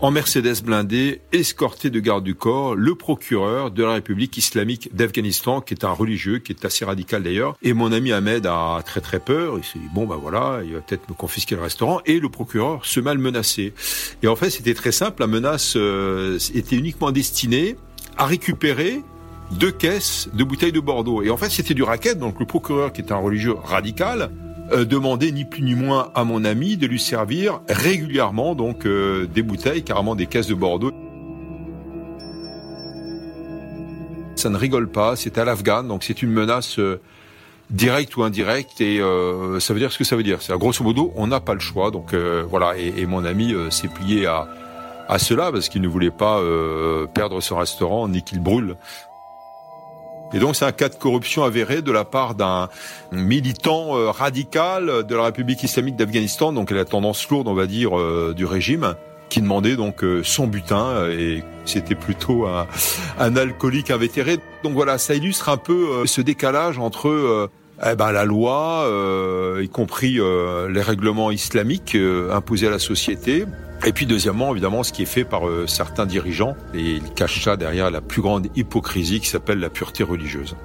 en Mercedes blindée, escorté de garde du corps, le procureur de la République islamique d'Afghanistan, qui est un religieux, qui est assez radical d'ailleurs. Et mon ami Ahmed a très très peur. Il s'est dit, bon ben voilà, il va peut-être me confisquer le restaurant. Et le procureur se mal menacé. Et en fait, c'était très simple. La menace euh, était uniquement destinée à récupérer deux caisses de bouteilles de Bordeaux. Et en fait, c'était du racket. Donc le procureur, qui était un religieux radical, euh, demandait ni plus ni moins à mon ami de lui servir régulièrement donc euh, des bouteilles, carrément des caisses de Bordeaux. Ça ne rigole pas. C'est à l'Afghan, donc c'est une menace. Euh, directe ou indirecte et ça veut dire ce que ça veut dire. C'est grosso modo, on n'a pas le choix. Donc voilà, et, et, mon ami s'est plié à, à cela parce qu'il ne voulait pas perdre son restaurant ni qu'il brûle. Et donc c'est un cas de corruption avéré de la part d'un militant euh, radical de la République islamique d'Afghanistan, donc la tendance lourde, on va dire, euh, du régime qui demandait donc euh, son butin et c'était plutôt un, un, alcoolique invétéré. Donc voilà, ça illustre un peu ce décalage entre eh ben, la loi, y compris les règlements islamiques imposés à la société, et puis deuxièmement, évidemment, ce qui est fait par euh, certains dirigeants, et ils cachent ça derrière la plus grande hypocrisie qui s'appelle la pureté religieuse.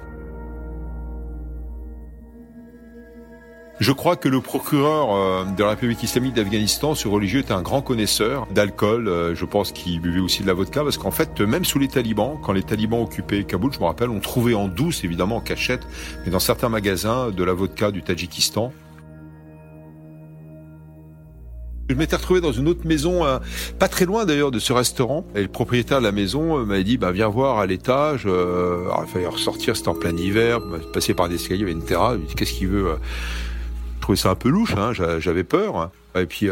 Je crois que le procureur euh, de la République islamique d'Afghanistan, ce religieux, est un grand connaisseur d'alcool. Euh, je pense qu'il buvait aussi de la vodka parce qu'en fait, même sous les talibans, quand les talibans occupaient Kaboul, je me rappelle, on trouvait en douce, évidemment en cachette, mais dans certains magasins, de la vodka du Tadjikistan. Je m'étais retrouvé dans une autre maison, euh, pas très loin d'ailleurs de ce restaurant. Et le propriétaire de la maison euh, m'avait dit, bah, viens voir à l'étage. Euh, il fallait ressortir, c'était en plein hiver, passer par des escaliers, il y avait une terrasse. Qu'est-ce qu'il veut Je trouvais ça un peu louche, hein, j'avais peur. Hein. Et puis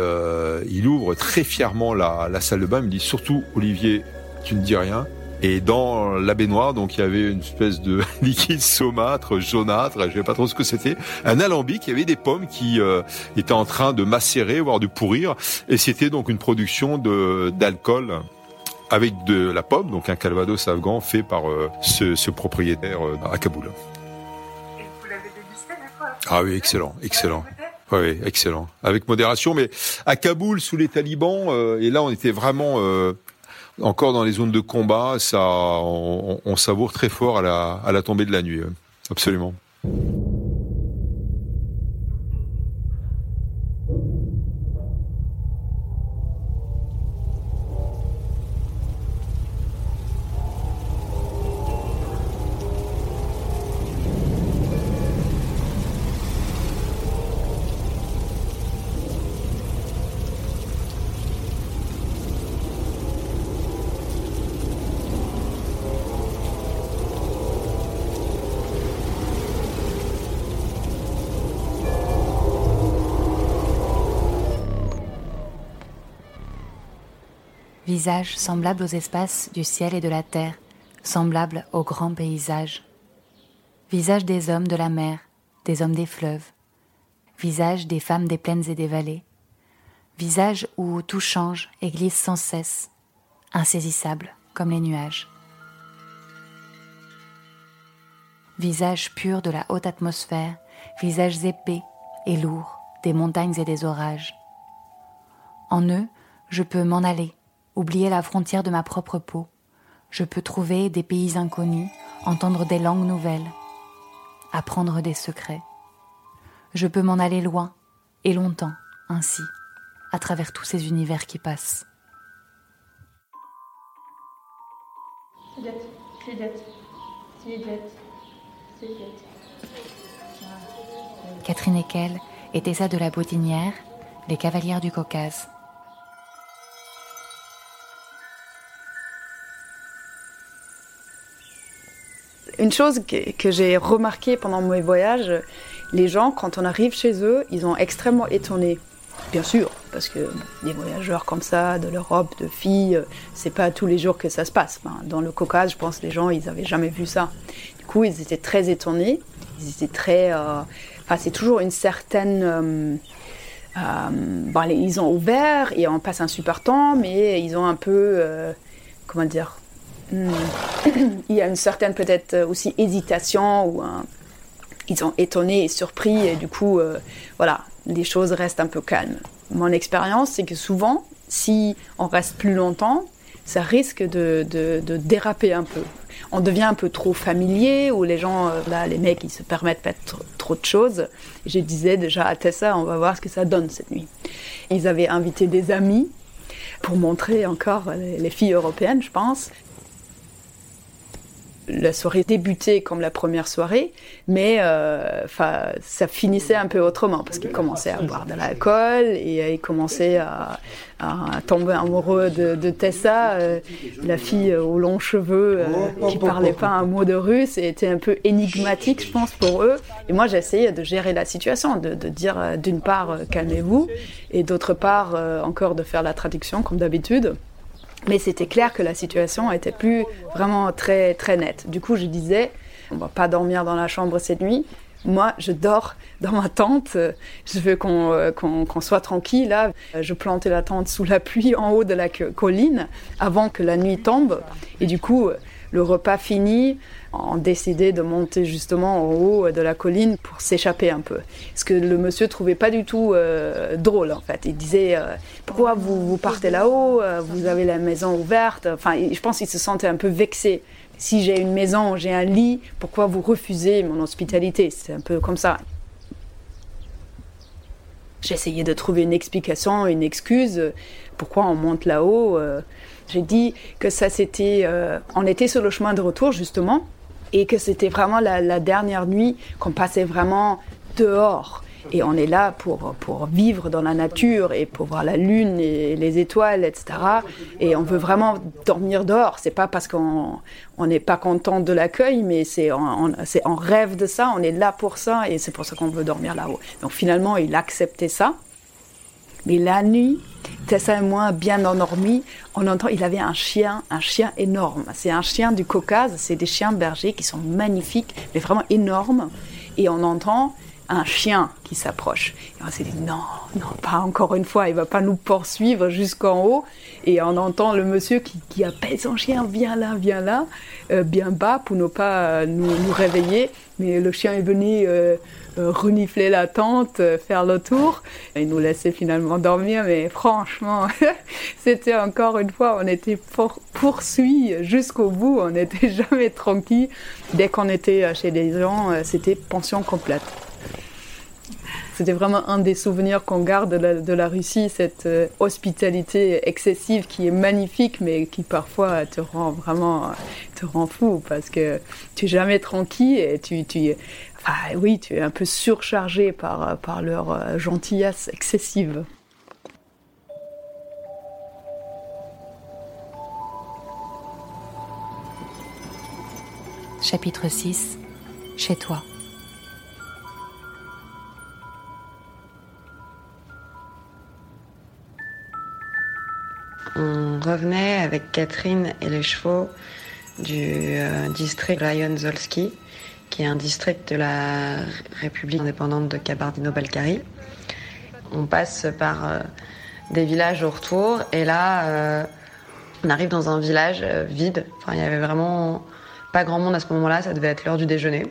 il ouvre très fièrement la, la salle de bain, il me dit, surtout Olivier, tu ne dis rien. Et dans la baignoire, donc il y avait une espèce de liquide saumâtre, jaunâtre, je ne sais pas trop ce que c'était, un alambic, il y avait des pommes qui euh, étaient en train de macérer, voire de pourrir, et c'était donc une production de d'alcool avec de la pomme, donc un calvados afghan fait par euh, ce, ce, propriétaire euh, à Kaboul. Et vous l'avez dégusté, d'accord? Ah oui, excellent, excellent. Oui, excellent. Avec modération, mais à Kaboul, sous les talibans, et là on était vraiment encore dans les zones de combat, ça, on, savoure très fort à la, à la tombée de la nuit. Absolument. Visages semblables aux espaces du ciel et de la terre, semblables aux grands paysages. Visage des hommes de la mer, des hommes des fleuves. Visage des femmes des plaines et des vallées. Visage où tout change et glisse sans cesse, insaisissable comme les nuages. Visage pur de la haute atmosphère, visages épais et lourds des montagnes et des orages. En eux, je peux m'en aller, oublier la frontière de ma propre peau. Je peux trouver des pays inconnus, entendre des langues nouvelles, apprendre des secrets. Je peux m'en aller loin et longtemps, ainsi, à travers tous ces univers qui passent. Catherine Ekel et Tessa de la Bodinière, les cavalières du Caucase. Une chose que, j'ai remarqué pendant mes voyages, les gens, quand on arrive chez eux, ils sont extrêmement étonnés. Bien sûr, parce que des voyageurs comme ça, de l'Europe, de filles, c'est pas tous les jours que ça se passe. dans le Caucase, je pense les gens, ils n'avaient jamais vu ça. Du coup, ils étaient très étonnés. Ils étaient très. Euh, enfin, c'est toujours une certaine. Euh, euh, ils ont ouvert et on passe un super temps, mais ils ont un peu. comment dire. il y a une certaine peut-être euh, aussi hésitation ou ils sont étonnés et surpris et du coup, euh, voilà, les choses restent un peu calmes. Mon expérience, c'est que souvent, si on reste plus longtemps, ça risque de, déraper un peu. On devient un peu trop familier, ou les gens, euh, là, les mecs, ils se permettent peut-être trop, trop de choses. Je disais déjà à Tessa, on va voir ce que ça donne cette nuit. Ils avaient invité des amis pour montrer encore les filles européennes, je pense. La soirée débutait comme la première soirée, mais euh, ça finissait un peu autrement parce qu'il commençait à boire de l'alcool et il commençait à, tomber amoureux de, Tessa, euh, la fille aux longs cheveux euh, qui parlait pas un mot de russe et était un peu énigmatique, je pense, pour eux. Et moi, j'essayais de gérer la situation, de, dire euh, d'une part calmez-vous et d'autre part encore de faire la traduction comme d'habitude. Mais c'était clair que la situation était plus vraiment très très nette. Du coup, je disais, on va pas dormir dans la chambre cette nuit. Moi, je dors dans ma tente. Je veux qu'on euh, soit tranquille. Là, je plantais la tente sous la pluie en haut de la co- colline avant que la nuit tombe. Et du coup, le repas fini, on décidait de monter justement en haut de la colline pour s'échapper un peu. Ce que le monsieur trouvait pas du tout euh, drôle en fait. Il disait euh, pourquoi vous, partez là-haut, Euh, vous avez la maison ouverte? Enfin, je pense qu'il se sentait un peu vexé. Si j'ai une maison, j'ai un lit, pourquoi vous refusez mon hospitalité? C'est un peu comme ça. J'essayais de trouver une explication, une excuse. Pourquoi on monte là-haut. J'ai dit que ça c'était. on était sur le chemin de retour justement, et que c'était vraiment la, la dernière nuit qu'on passait vraiment dehors. Et on est là pour, pour vivre dans la nature et pour voir la lune et les étoiles, etc. Et on veut vraiment dormir dehors. C'est pas parce qu'on on n'est pas content de l'accueil, mais c'est- on rêve de ça, on est là pour ça et c'est pour ça qu'on veut dormir là-haut. Donc finalement, il acceptait ça. Mais la nuit, Tessa et moi, bien endormis, on entend, il avait un chien, un chien énorme. C'est un chien du Caucase, c'est des chiens bergers qui sont magnifiques, mais vraiment énormes. Et on entend un chien qui s'approche. Et on s'est dit, non, non, pas encore une fois, il va pas nous poursuivre jusqu'en haut. Et on entend le monsieur qui, appelle son chien, viens là, viens là, euh, bien bas pour ne pas nous, réveiller. Mais le chien est venu euh, renifler la tente, euh, faire le tour. Et nous laisser finalement dormir. Mais franchement, c'était encore une fois, on était pour, poursuivis jusqu'au bout. On n'était jamais tranquille. Dès qu'on était euh, chez des gens, euh, c'était pension complète. C'était vraiment un des souvenirs qu'on garde de la, de la Russie, cette euh, hospitalité excessive qui est magnifique, mais qui parfois te rend vraiment euh, te rend fou parce que tu es jamais tranquille et tu, tu enfin, oui, tu es un peu surchargé par, par leur euh, gentillesse excessive. Chapitre 6 Chez toi. On revenait avec Catherine et les chevaux du euh, district Lyon-Zolski, qui est un district de la République indépendante de Kabardino-Balkarie. On passe par euh, des villages au retour et là, euh, on arrive dans un village euh, vide. Enfin, il y avait vraiment pas grand monde à ce moment-là, ça devait être l'heure du déjeuner.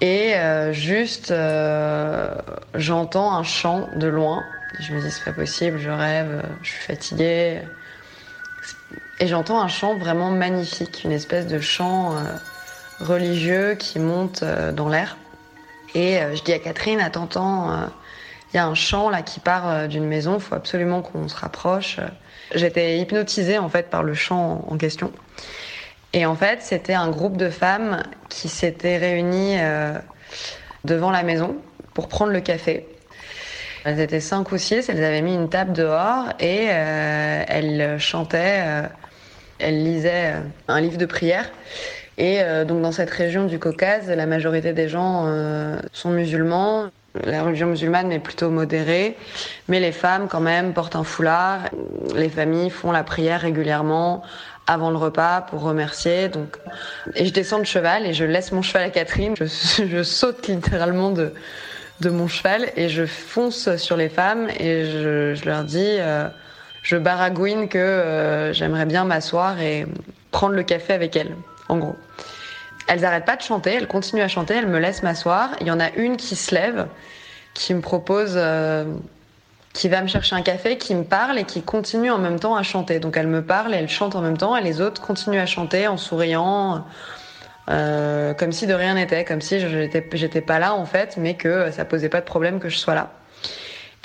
Et juste, j'entends un chant de loin. Je me dis, c'est pas possible, je rêve, je suis fatiguée. Et j'entends un chant vraiment magnifique, une espèce de chant religieux qui monte euh, dans l'air. Et euh, je dis à Catherine, attends, attends, euh, il y a un chant là qui part d'une maison, il faut absolument qu'on se rapproche. J'étais hypnotisée en fait par le chant en question. Et en fait, c'était un groupe de femmes qui s'étaient réunies devant la maison pour prendre le café. Elles étaient cinq ou six, elles avaient mis une table dehors et elles chantaient, elles lisaient un livre de prière. Et euh, donc dans cette région du Caucase, la majorité des gens euh, sont musulmans. La religion musulmane est plutôt modérée, mais les femmes quand même portent un foulard. Les familles font la prière régulièrement avant le repas pour remercier. Donc, et je descends de cheval et je laisse mon cheval à Catherine. Je, saute littéralement de, de mon cheval et je fonce sur les femmes et je, je leur dis, euh, je baragouine que euh, j'aimerais bien m'asseoir et prendre le café avec elles, en gros. Elles arrêtent pas de chanter, elles continuent à chanter, elles me laissent m'asseoir. Il y en a une qui se lève, qui me propose, euh, qui va me chercher un café, qui me parle et qui continue en même temps à chanter. Donc elle me parle et elle chante en même temps et les autres continuent à chanter en souriant. Euh, comme si de rien n'était, comme si j'étais, j'étais pas là en fait, mais que ça posait pas de problème que je sois là.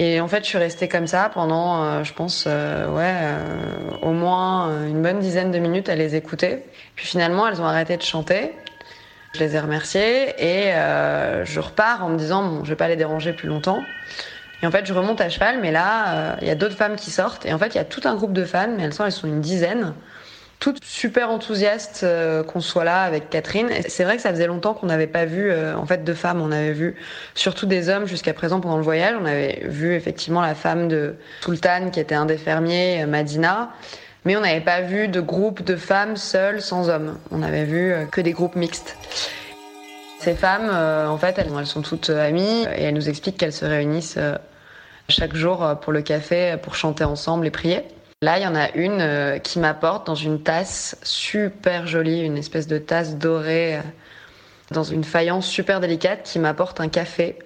Et en fait, je suis restée comme ça pendant, euh, je pense, euh, ouais, euh, au moins une bonne dizaine de minutes à les écouter. Puis finalement, elles ont arrêté de chanter. Je les ai remerciées et je repars en me disant, bon, je vais pas les déranger plus longtemps. Et en fait, je remonte à cheval, mais là, il y a d'autres femmes qui sortent. Et en fait, il y a tout un groupe de femmes, mais elles elles sont une dizaine toutes super enthousiastes euh, qu'on soit là avec Catherine. C'est vrai que ça faisait longtemps qu'on n'avait pas vu euh, en fait de femmes. On avait vu surtout des hommes jusqu'à présent pendant le voyage. On avait vu effectivement la femme de Sultan qui était un des fermiers, euh, Madina. Mais on n'avait pas vu de groupe de femmes seules sans hommes. On avait vu que des groupes mixtes. Ces femmes, en fait, elles, elles, sont toutes amies et elles nous expliquent qu'elles se réunissent chaque jour pour le café pour chanter ensemble et prier. Là, il y en a une euh, qui m'apporte dans une tasse super jolie, une espèce de tasse dorée, euh, dans une faïence super délicate, qui m'apporte un café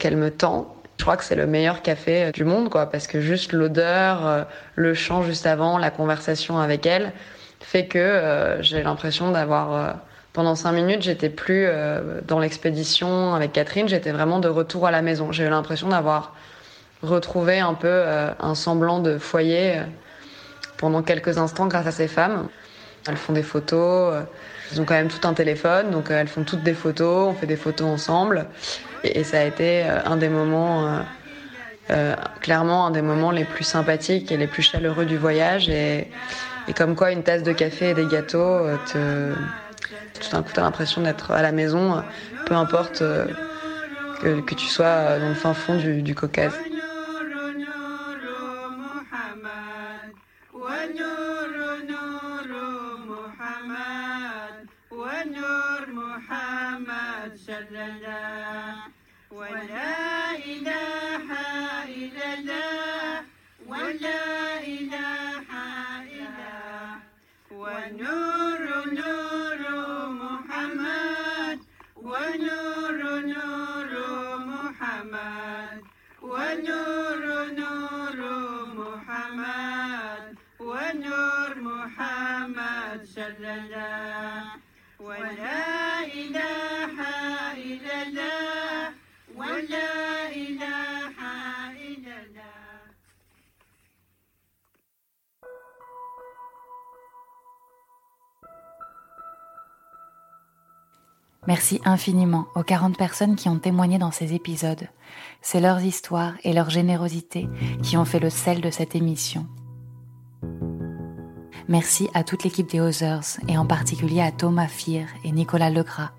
qu'elle me tend. Je crois que c'est le meilleur café euh, du monde, quoi, parce que juste l'odeur, le chant juste avant, la conversation avec elle, fait que j'ai l'impression d'avoir pendant cinq minutes, j'étais plus dans l'expédition avec Catherine, j'étais vraiment de retour à la maison. J'ai eu l'impression d'avoir retrouver un peu euh, un semblant de foyer euh, pendant quelques instants grâce à ces femmes. Elles font des photos, euh, elles ont quand même tout un téléphone, donc elles font toutes des photos, on fait des photos ensemble. Et, ça a été un des moments, clairement un des moments les plus sympathiques et les plus chaleureux du voyage. Et, et comme quoi une tasse de café et des gâteaux, te, tout d'un coup t'as l'impression d'être à la maison, peu importe que, que, tu sois dans le fin fond du, du Caucase. شرنا ولا إله إلا الله ولا إله إلا ونور نور محمد ونور نور محمد ونور نور محمد ونور محمد شرنا Merci infiniment aux 40 personnes qui ont témoigné dans ces épisodes. C'est leurs histoires et leur générosité qui ont fait le sel de cette émission. Merci à toute l'équipe des Others et en particulier à Thomas Fir et Nicolas Legras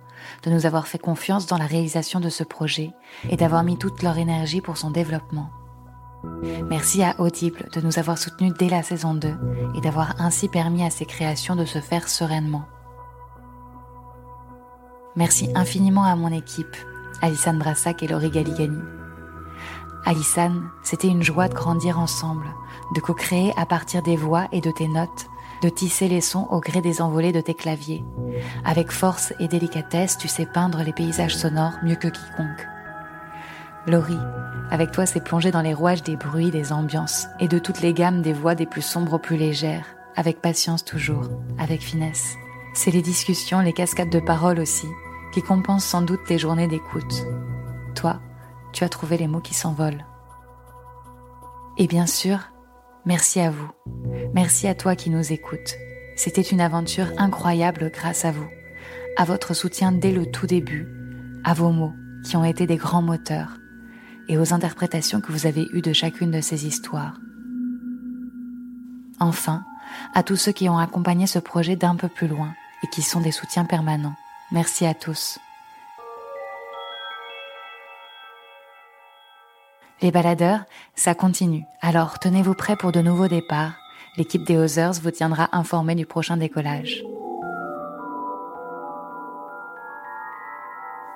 de nous avoir fait confiance dans la réalisation de ce projet et d'avoir mis toute leur énergie pour son développement. Merci à Audible de nous avoir soutenus dès la saison 2 et d'avoir ainsi permis à ces créations de se faire sereinement. Merci infiniment à mon équipe, Alissane Brassac et Laurie Galigani. Alissane, c'était une joie de grandir ensemble, de co-créer à partir des voix et de tes notes, de tisser les sons au gré des envolées de tes claviers. Avec force et délicatesse, tu sais peindre les paysages sonores mieux que quiconque. Laurie, avec toi, c'est plonger dans les rouages des bruits, des ambiances et de toutes les gammes des voix des plus sombres aux plus légères, avec patience toujours, avec finesse. C'est les discussions, les cascades de paroles aussi, qui compensent sans doute tes journées d'écoute. Toi, tu as trouvé les mots qui s'envolent. Et bien sûr, merci à vous. Merci à toi qui nous écoutes. C'était une aventure incroyable grâce à vous, à votre soutien dès le tout début, à vos mots qui ont été des grands moteurs, et aux interprétations que vous avez eues de chacune de ces histoires. Enfin, à tous ceux qui ont accompagné ce projet d'un peu plus loin et qui sont des soutiens permanents. Merci à tous. Les baladeurs, ça continue. Alors tenez-vous prêts pour de nouveaux départs. L'équipe des Others vous tiendra informé du prochain décollage.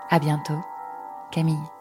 À bientôt, Camille.